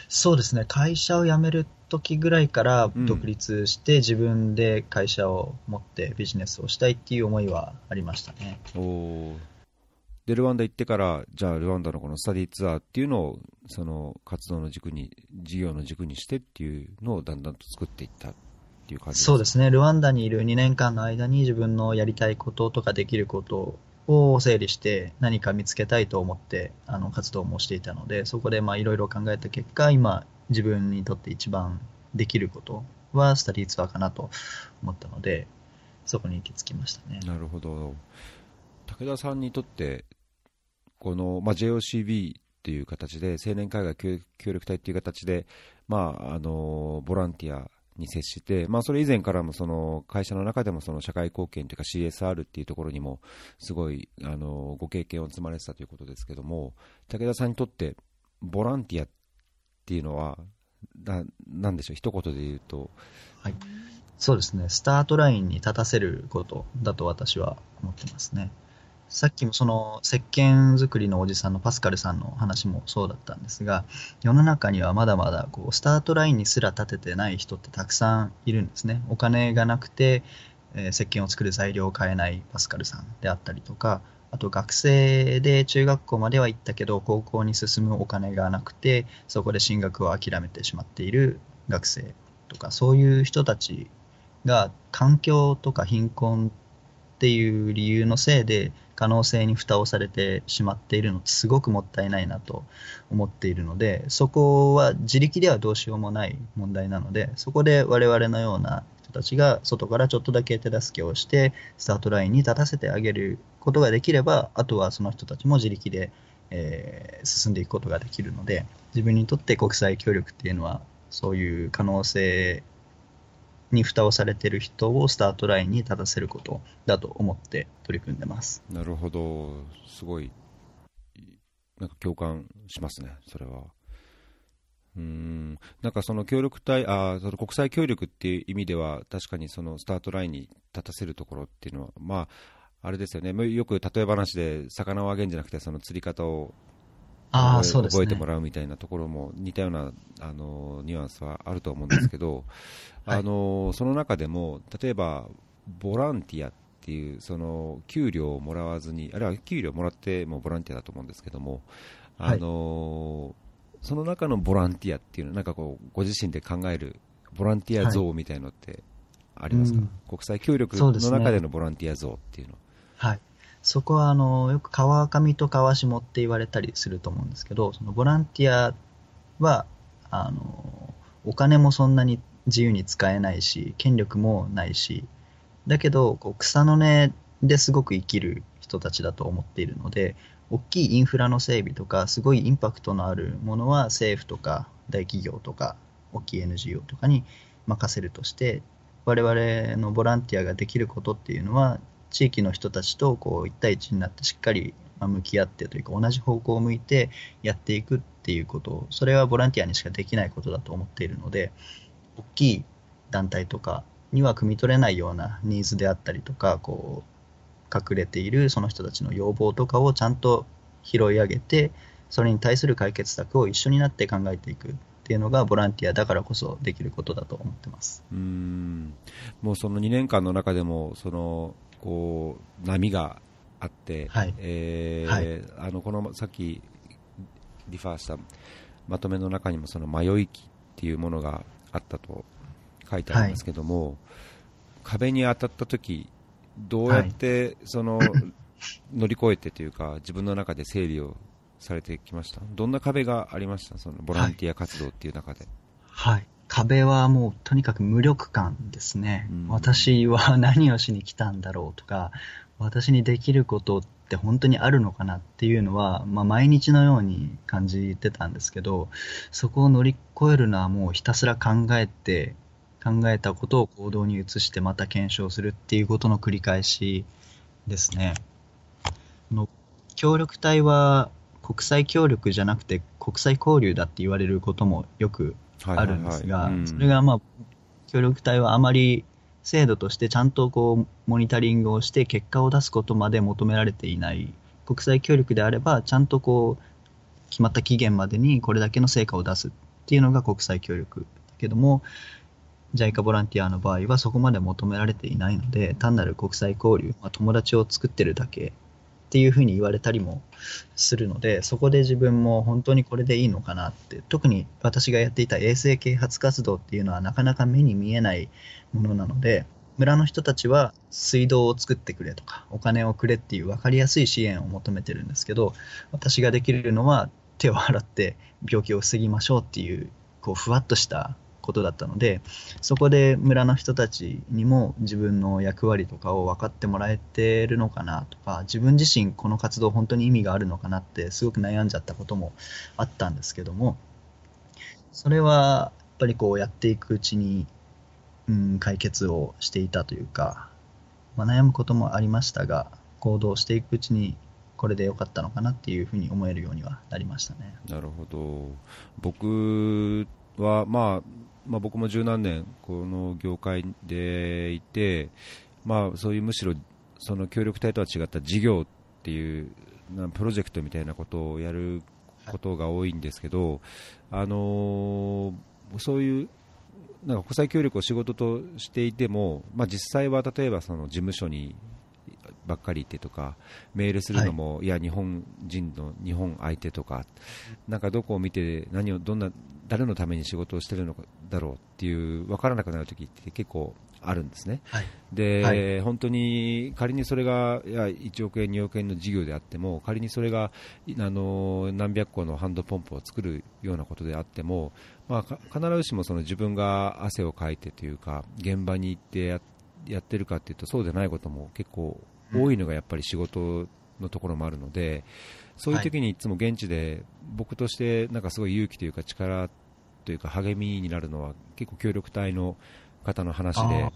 Speaker 2: そうですね、会社を辞める時ぐらいから独立して、自分で会社を持ってビジネスをしたいっていう思いはありましたね。
Speaker 1: おでルワンダ行ってから、じゃあ、ルワンダのこのスタディツアーっていうのを、その活動の軸に、事業の軸にしてっていうのをだんだんと作っていったっていう感じ
Speaker 2: そうですね、ルワンダにいる2年間の間に自分のやりたいこととかできることを整理して何か見つけたいと思ってあの活動もしていたのでそこでいろいろ考えた結果今自分にとって一番できることはスタディツアーかなと思ったのでそこに行き着きましたね。
Speaker 1: なるほど。武田さんにとってこの、まあ、JOCB っていう形で青年海外協力隊っていう形で、まあ、あのボランティアに接して、まあ、それ以前からもその会社の中でもその社会貢献というか CSR っていうところにもすごいあのご経験を積まれてたということですけども武田さんにとってボランティアっていうのはななんでしょう？一言で言うと、
Speaker 2: はい、そうですね。スタートラインに立たせることだと私は思ってますね。さっきもその石鹸作りのおじさんのパスカルさんの話もそうだったんですが世の中にはまだまだこうスタートラインにすら立ててない人ってたくさんいるんですね。お金がなくて、えー、石鹸を作る材料を買えないパスカルさんであったりとかあと学生で中学校までは行ったけど高校に進むお金がなくてそこで進学を諦めてしまっている学生とかそういう人たちが環境とか貧困っていう理由のせいで可能性に蓋をされてしまっているのすごくもったいないなと思っているのでそこは自力ではどうしようもない問題なのでそこで我々のような人たちが外からちょっとだけ手助けをしてスタートラインに立たせてあげることができればあとはその人たちも自力で、えー、進んでいくことができるので自分にとって国際協力っていうのはそういう可能性に蓋をされている人をスタートラインに立たせることだと思って取り組んでます。
Speaker 1: なるほど、すごい、なんか共感しますね、それは。うんなんかその協力隊あその国際協力っていう意味では、確かにそのスタートラインに立たせるところっていうのは、まあ、あれですよね、よく例え話で魚をあげるんじゃなくて、その釣り方を
Speaker 2: あそうです、
Speaker 1: ね、覚えてもらうみたいなところも似たようなあのニュアンスはあると思うんですけど、[COUGHS] はい、あのその中でも例えばボランティアっていうその給料をもらわずにあるいは給料もらってもボランティアだと思うんですけども、あの、はい、その中のボランティアっていうのはなんかこうご自身で考えるボランティア像みたいのってありますか、はい。うん、国際協力の中でのボランティア像っていうの
Speaker 2: はいそこはあのよく川上と川下って言われたりすると思うんですけど、そのボランティアはあのお金もそんなに自由に使えないし、権力もないし、だけどこう草の根ですごく生きる人たちだと思っているので、大きいインフラの整備とか、すごいインパクトのあるものは政府とか大企業とか大きい NGO とかに任せるとして、我々のボランティアができることっていうのは、地域の人たちとこう1対1になってしっかり向き合ってというか同じ方向を向いてやっていくっていうことそれはボランティアにしかできないことだと思っているので大きい団体とかには汲み取れないようなニーズであったりとかこう隠れているその人たちの要望とかをちゃんと拾い上げてそれに対する解決策を一緒になって考えていくっていうのがボランティアだからこそできることだと思ってます。
Speaker 1: うん。もうその2年間の中でもそのこう波があって、
Speaker 2: はい。
Speaker 1: えー
Speaker 2: はい。
Speaker 1: あのこのさっきリファーしたまとめの中にもその迷い期っていうものがあったと書いてありますけども、壁に当たった時どうやってその、乗り越えてというか自分の中で整理をされてきました？どんな壁がありました？そのボランティア活動っていう中で、
Speaker 2: はい。壁はもうとにかく無力感ですね。
Speaker 1: うん
Speaker 2: 私は何をしに来たんだろうとか、私にできることって本当にあるのかなっていうのは、まあ、毎日のように感じてたんですけど、そこを乗り越えるのはもうひたすら考えて、考えたことを行動に移してまた検証するっていうことの繰り返しですね。この協力隊は国際協力じゃなくて国際交流だって言われることもよく
Speaker 1: はい
Speaker 2: あるんですが、
Speaker 1: うん。
Speaker 2: それがまあ協力隊はあまり制度としてちゃんとこうモニタリングをして結果を出すことまで求められていない。国際協力であればちゃんとこう決まった期限までにこれだけの成果を出すっていうのが国際協力だけども JICA ボランティアの場合はそこまで求められていないので単なる国際交流、まあ、友達を作ってるだけっていうふうに言われたりもするのでそこで自分も本当にこれでいいのかなって特に私がやっていた衛生啓発活動っていうのはなかなか目に見えないものなので村の人たちは水道を作ってくれとかお金をくれっていう分かりやすい支援を求めてるんですけど私ができるのは手を洗って病気を防ぎましょうっていうこうふわっとしたことだったのでそこで村の人たちにも自分の役割とかを分かってもらえてるのかなとか自分自身この活動本当に意味があるのかなってすごく悩んじゃったこともあったんですけどもそれはやっぱりこうやっていくうちに、うん、解決をしていたというか、まあ、悩むこともありましたが行動していくうちにこれで良かったのかなっていうふうに思えるようにはなりましたね。
Speaker 1: なるほど僕は、まあ、まあ僕も十何年この業界でいて、まあ、そういうむしろその協力隊とは違った事業っていうなプロジェクトみたいなことをやることが多いんですけど、あのーそういうなんか国際協力を仕事としていても、まあ、実際は例えばその事務所にばっかりいてとかメールするのも、い、や日本人の日本相手とかなんかどこを見て何をどんな誰のために仕事をしてるのかだろうっていう分からなくなる時って結構あるんですね。
Speaker 2: はい。
Speaker 1: で、
Speaker 2: はい。
Speaker 1: 本当に仮にそれがいや1億円、2億円の事業であっても仮にそれがいあの何百個のハンドポンプを作るようなことであっても、まあ、か必ずしもその自分が汗をかいてというか現場に行ってややってるかっていうとそうでないことも結構多いのがやっぱり仕事のところもあるのでそういう時にいつも現地で僕としてなんかすごい勇気というか力とというか励みになるのは結構協力隊の方の話で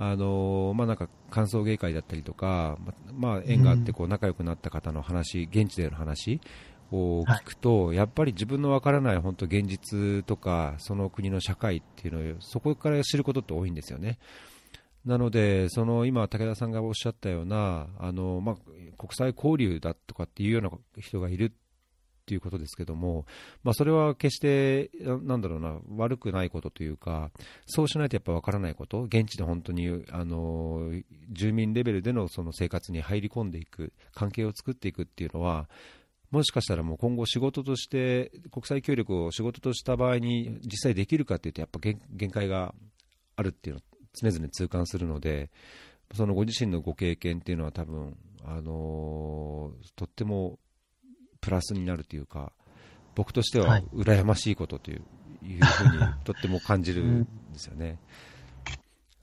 Speaker 1: あのまあ、なんか歓送迎会だったりとか、まあ、縁があってこう仲良くなった方の話、現地での話を聞くと、はい、やっぱり自分のわからない本当現実とかその国の社会っていうのをそこから知ることって多いんですよね。なので、その今、武田さんがおっしゃったようなあの、まあ、国際交流だとかっていうような人がいるっていうことですけども、まあ、それは決してなんだろうな悪くないことというかそうしないとやっぱ分からないこと現地で本当にあの住民レベルでのその生活に入り込んでいく関係を作っていくっていうのはもしかしたらもう今後仕事として国際協力を仕事とした場合に実際できるかというとやっぱ限界があるっていうの常々痛感するのでそのご自身のご経験っていうのは多分あのとってもプラスになるというか、僕としては羨ましいことという,、いうふうにとっても感じるんですよね。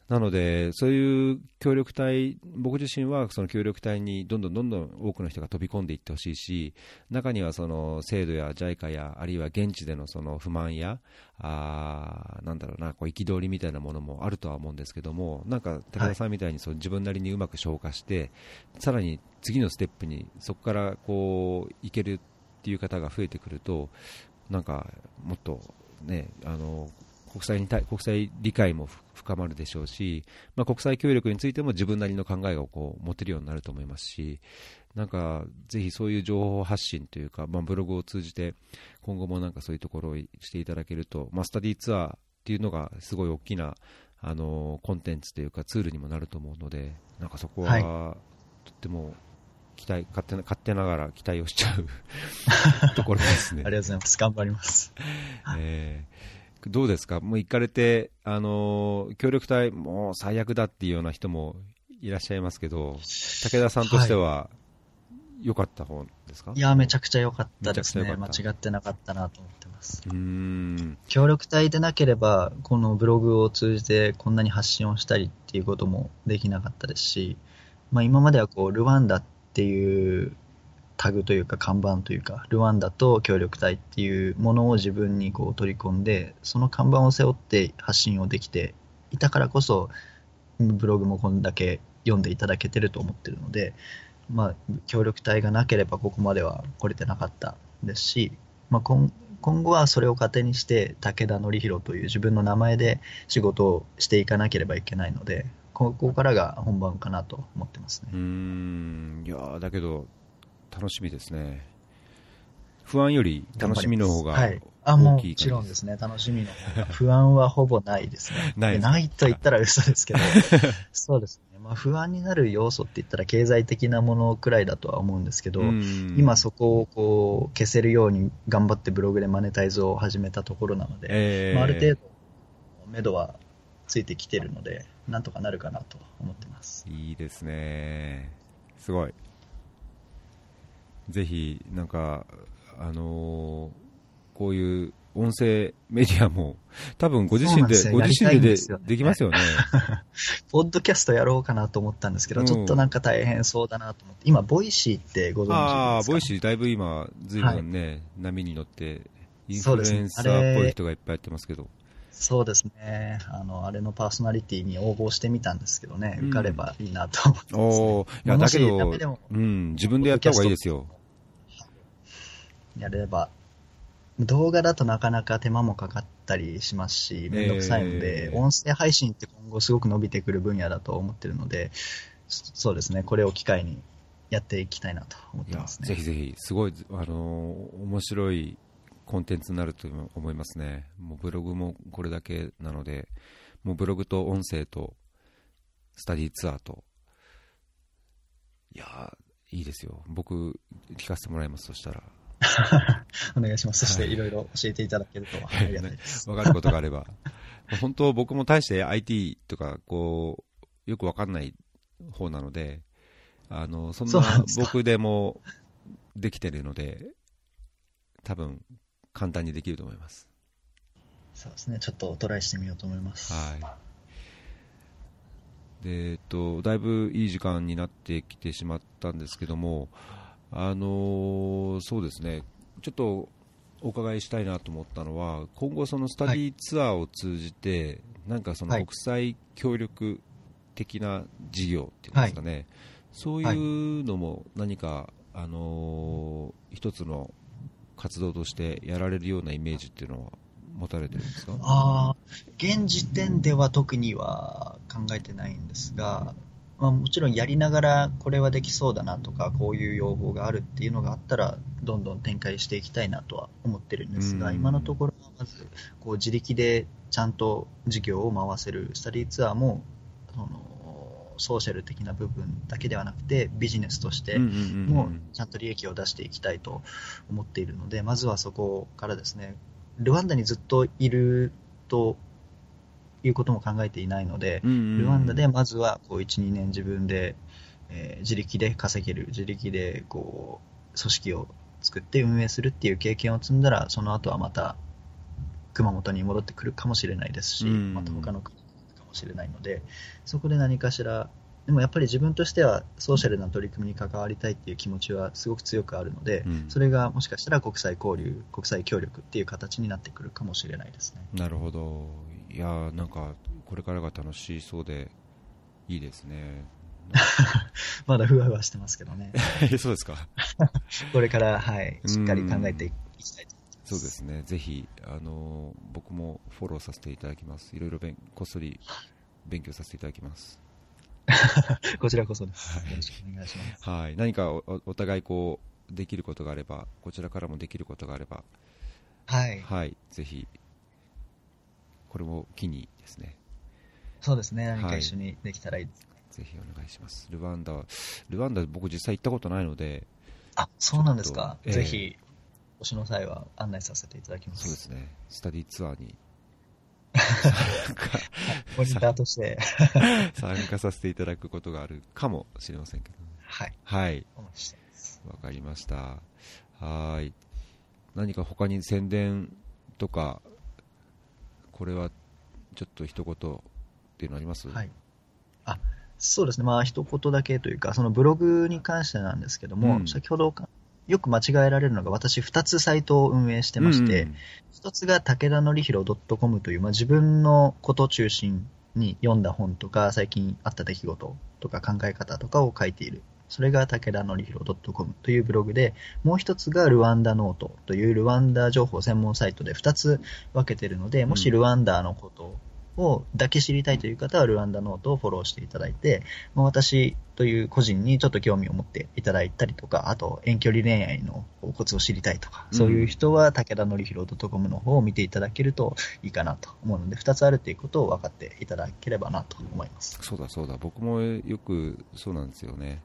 Speaker 1: なので、そういう協力隊、僕自身はその協力隊にどんどんどんどん多くの人が飛び込んでいってほしいし、中にはその制度や JICA や、あるいは現地でのその不満や、あなんだろうな、こう憤りみたいなものもあるとは思うんですけども、なんか武田さんみたいにそう自分なりにうまく消化して、さらに次のステップにそこからこういけるっていう方が増えてくると、なんかもっとね、あの国際に国際理解も深まるでしょうし、まあ、国際協力についても自分なりの考えをこう持てるようになると思いますし、なんかぜひそういう情報発信というか、まあ、ブログを通じて今後もなんかそういうところをしていただけると、まあ、スタディツアーっていうのがすごい大きなあのコンテンツというかツールにもなると思うので、なんかそこはとっても期待勝手な勝手ながら期待をしちゃう [LAUGHS] ところですね。
Speaker 2: ありがとうございます。頑張ります。
Speaker 1: えーどうですか、もう行かれて、あの協力隊、もう最悪だっていうような人もいらっしゃいますけど、武田さんとしては、良かった方ですか？
Speaker 2: いや、めちゃくちゃ良かったですね。間違ってなかったなと思ってます。うん。協力隊でなければ、このブログを通じてこんなに発信をしたりっていうこともできなかったですし、まあ、今まではこうルワンダっていうタグというか看板というかルワンダと協力隊っていうものを自分にこう取り込んでその看板を背負って発信をできていたからこそブログもこんだけ読んでいただけてると思ってるので、まあ、協力隊がなければここまでは来れてなかったですし、まあ、今今後はそれを糧にして武田典弘という自分の名前で仕事をしていかなければいけないのでここからが本番かなと思ってますね。
Speaker 1: うんいやだけど楽しみですね。不安より楽しみの方が大きい、はい、
Speaker 2: あ、もちろんですね。楽しみの方が。不安はほぼないですね。[LAUGHS] ないないと言ったら嘘ですけど、[LAUGHS] そうですね。まあ、不安になる要素って言ったら経済的なものくらいだとは思うんですけど、今そこをこう消せるように頑張ってブログでマネタイズを始めたところなので、えー、まあ、ある程度、目処はついてきてるので、なんとかなるかなと思ってます。
Speaker 1: いいですね。すごい。ぜひ、なんか、あのー、こういう音声メディアも、多分ご自身で、ご自身ででできますよね。[LAUGHS]
Speaker 2: ポッドキャストやろうかなと思ったんですけど、うん、ちょっとなんか大変そうだなと思って、今、 Voicy ってご存知ですか？ああ、
Speaker 1: Voicy、だいぶ今、ずいぶんね、はい、波に乗って、インフルエンサーっぽい人がいっぱいやってますけど。
Speaker 2: そうですね。あの、あれのパーソナリティに応募してみたんですけどね、受かればいいなと思ってます、ね、お
Speaker 1: いや、だけど、うん、自分でやった方がいいですよ。
Speaker 2: やれば、動画だとなかなか手間もかかったりしますし、めんどくさいので、えー、音声配信って今後すごく伸びてくる分野だと思ってるので、そうですね、これを機会にやっていきたいなと思ってますね。
Speaker 1: ぜひぜひ、すごい、あのー、面白いコンテンツになると思いますね。もうブログもこれだけなので、もうブログと音声とスタディツアーと、いやいいですよ。僕、聞かせてもらいます、そしたら。[LAUGHS]
Speaker 2: お願いします。そしていろいろ教えていただけるとありがたいです。
Speaker 1: わ、かることがあれば。本当僕も大して IT とか、こう、よくわかんない方なので、あの、そんな僕でもできてるので、多分簡単にできると思います。
Speaker 2: そうですね。ちょっとトライしてみようと思います。はい。
Speaker 1: で、えっと、だいぶいい時間になってきてしまったんですけども、あのー、そうですね、ちょっとお伺いしたいなと思ったのは今後、そのスタディツアーを通じて、なんかその国際協力的な事業っていうんですかね、はい、そういうのも何か、あのー、一つの活動としてやられるようなイメージっていうのは持たれてるんですか？
Speaker 2: あ現時点では特には考えてないんですが、まあ、もちろんやりながらこれはできそうだなとかこういう要望があるっていうのがあったらどんどん展開していきたいなとは思ってるんですが今のところはまずこう自力でちゃんと事業を回せるスタディツアーもそのソーシャル的な部分だけではなくてビジネスとしてもちゃんと利益を出していきたいと思っているのでまずはそこからですねルワンダにずっといるということも考えていないので、ルワンダでまずはこう1、2年自分で、えー、自力で稼げる、自力でこう組織を作って運営するっていう経験を積んだら、その後はまた熊本に戻ってくるかもしれないですし、また他の国しれないので、そこで何かしらでもやっぱり自分としてはソーシャルな取り組みに関わりたいっていう気持ちはすごく強くあるので、うん、それがもしかしたら国際交流、国際協力っていう形になってくるかもしれないですね。
Speaker 1: なるほど。いやなんかこれからが楽しそうでいいですね。[LAUGHS]
Speaker 2: まだふわふわしてますけどね。[LAUGHS]
Speaker 1: そうですか。[LAUGHS]
Speaker 2: これから、はい、しっかり考えていきたいと
Speaker 1: そうですね。ぜひ、あの僕もフォローさせていただきます。いろいろこっそり勉強させていただきます。[LAUGHS]
Speaker 2: こちらこそです。はい、よろしくお願いします。
Speaker 1: はい、何かおお互いこうできることがあれば、こちらからもできることがあれば、
Speaker 2: はい、
Speaker 1: はい、ぜひこれも機にですね。
Speaker 2: そうですね。何か一緒にできたらいいですね。
Speaker 1: はい、ぜひお願いします。ルワンダ、ルワンダ僕実際行ったことないので。
Speaker 2: あ、そうなんですか。えー、ぜひ、お越しの際は案内させていただきます。
Speaker 1: そうですね。スタディツアーに [LAUGHS]
Speaker 2: モニターとして [LAUGHS]
Speaker 1: 参加させていただくことがあるかもしれませんけど、
Speaker 2: はい。
Speaker 1: はい。わかりました。はい。何か他に宣伝とか、これはちょっと一言っていうのあります？
Speaker 2: はい。あ、そうですね。まあ、一言だけというか、そのブログに関してなんですけども、うん、先ほどよく間違えられるのが、私2つサイトを運営してまして、うん、1つが武田のりひろ .com という、まあ、自分のこと中心に読んだ本とか、最近あった出来事とか考え方とかを書いている。それが武田のりひろ .com というブログで、もう一つがルワンダノートというルワンダ情報専門サイトで2つ分けているので、もしルワンダのことをだけ知りたいという方は、ルワンダノートをフォローしていただいて、まあ、私という個人にちょっと興味を持っていただいたりとか、あと遠距離恋愛のコツを知りたいとか、そういう人は武田のりひろ .com の方を見ていただけるといいかなと思うので、2つあるということを分かっていただければなと思います。
Speaker 1: そうだそうだ、僕もよくそうなんですよね。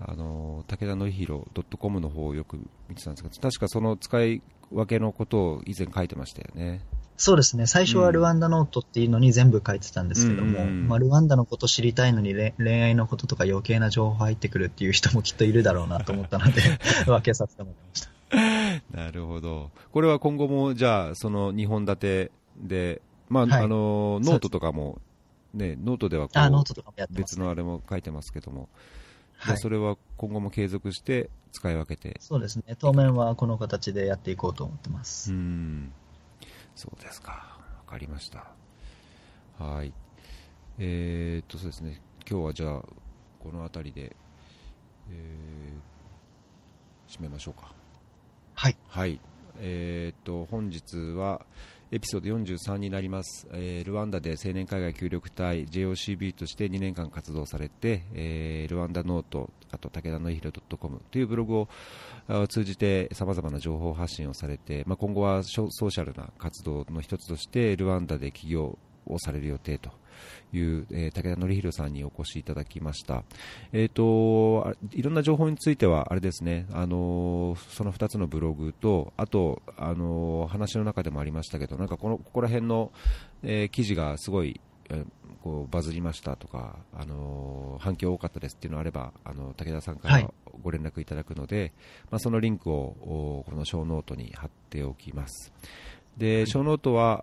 Speaker 1: あの武田のりひろ .com の方をよく見てたんですが、確かその使い分けのことを以前書いてましたよね。
Speaker 2: そうですね。最初はルワンダノートっていうのに全部書いてたんですけども、うん、まあ、ルワンダのこと知りたいのに恋愛のこととか余計な情報入ってくるっていう人もきっといるだろうなと思ったので [LAUGHS] 分けさせてもらいました。
Speaker 1: なるほど。これは今後も、じゃあ、その2本立てで、まあ、はい、あの、ノートとかも、ね、ノートではこう、別のあれも書いてますけども、はい、それは今後も継続して使い分けて
Speaker 2: そうですね。当面はこの形でやっていこうと思ってます。
Speaker 1: うん。そうですか。わかりました。はい。えー、っと、そうですね。今日はじゃあ、この辺りで、えー、締めましょうか。
Speaker 2: はい。
Speaker 1: はい。えー、っと、本日は、エピソード43になります、えー、ルワンダで青年海外協力隊 JOCB として2年間活動されて、えー、ルワンダノートあと武田のいひろ .com というブログを通じてさまざまな情報発信をされて、まあ、今後はソーシャルな活動の一つとしてルワンダで企業をされる予定という、えー、武田紀弘さんにお越しいただきました。えっ、ー、と、いろんな情報については、あれですね、あのその2つのブログと、あと、あの話の中でもありましたけど、なんかこの、ここら辺の、えー、記事がすごい、えーこうバズりましたとか、あの反響多かったですっていうのがあれば、あの武田さんからご連絡いただくので、はい、まあ、そのリンクをこのショーノートに貼っておきます。で、ショーノートは、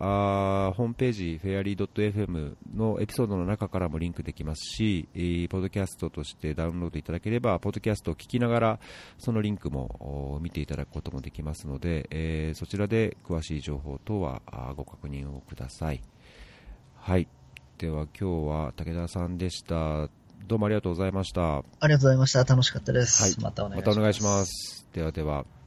Speaker 1: あーホームページ、フェアリー .fm のエピソードの中からもリンクできますし、えーポッドキャストとしてダウンロードいただければ、ポッドキャストを聞きながら、そのリンクもお見ていただくこともできますので、えーそちらで詳しい情報等はあーご確認をください。はい。では、今日は武田さんでした。どうもありがとうございました。
Speaker 2: ありがとうございました。楽しかったです。
Speaker 1: はい
Speaker 2: またお願いします。
Speaker 1: またお願いします。ではでは。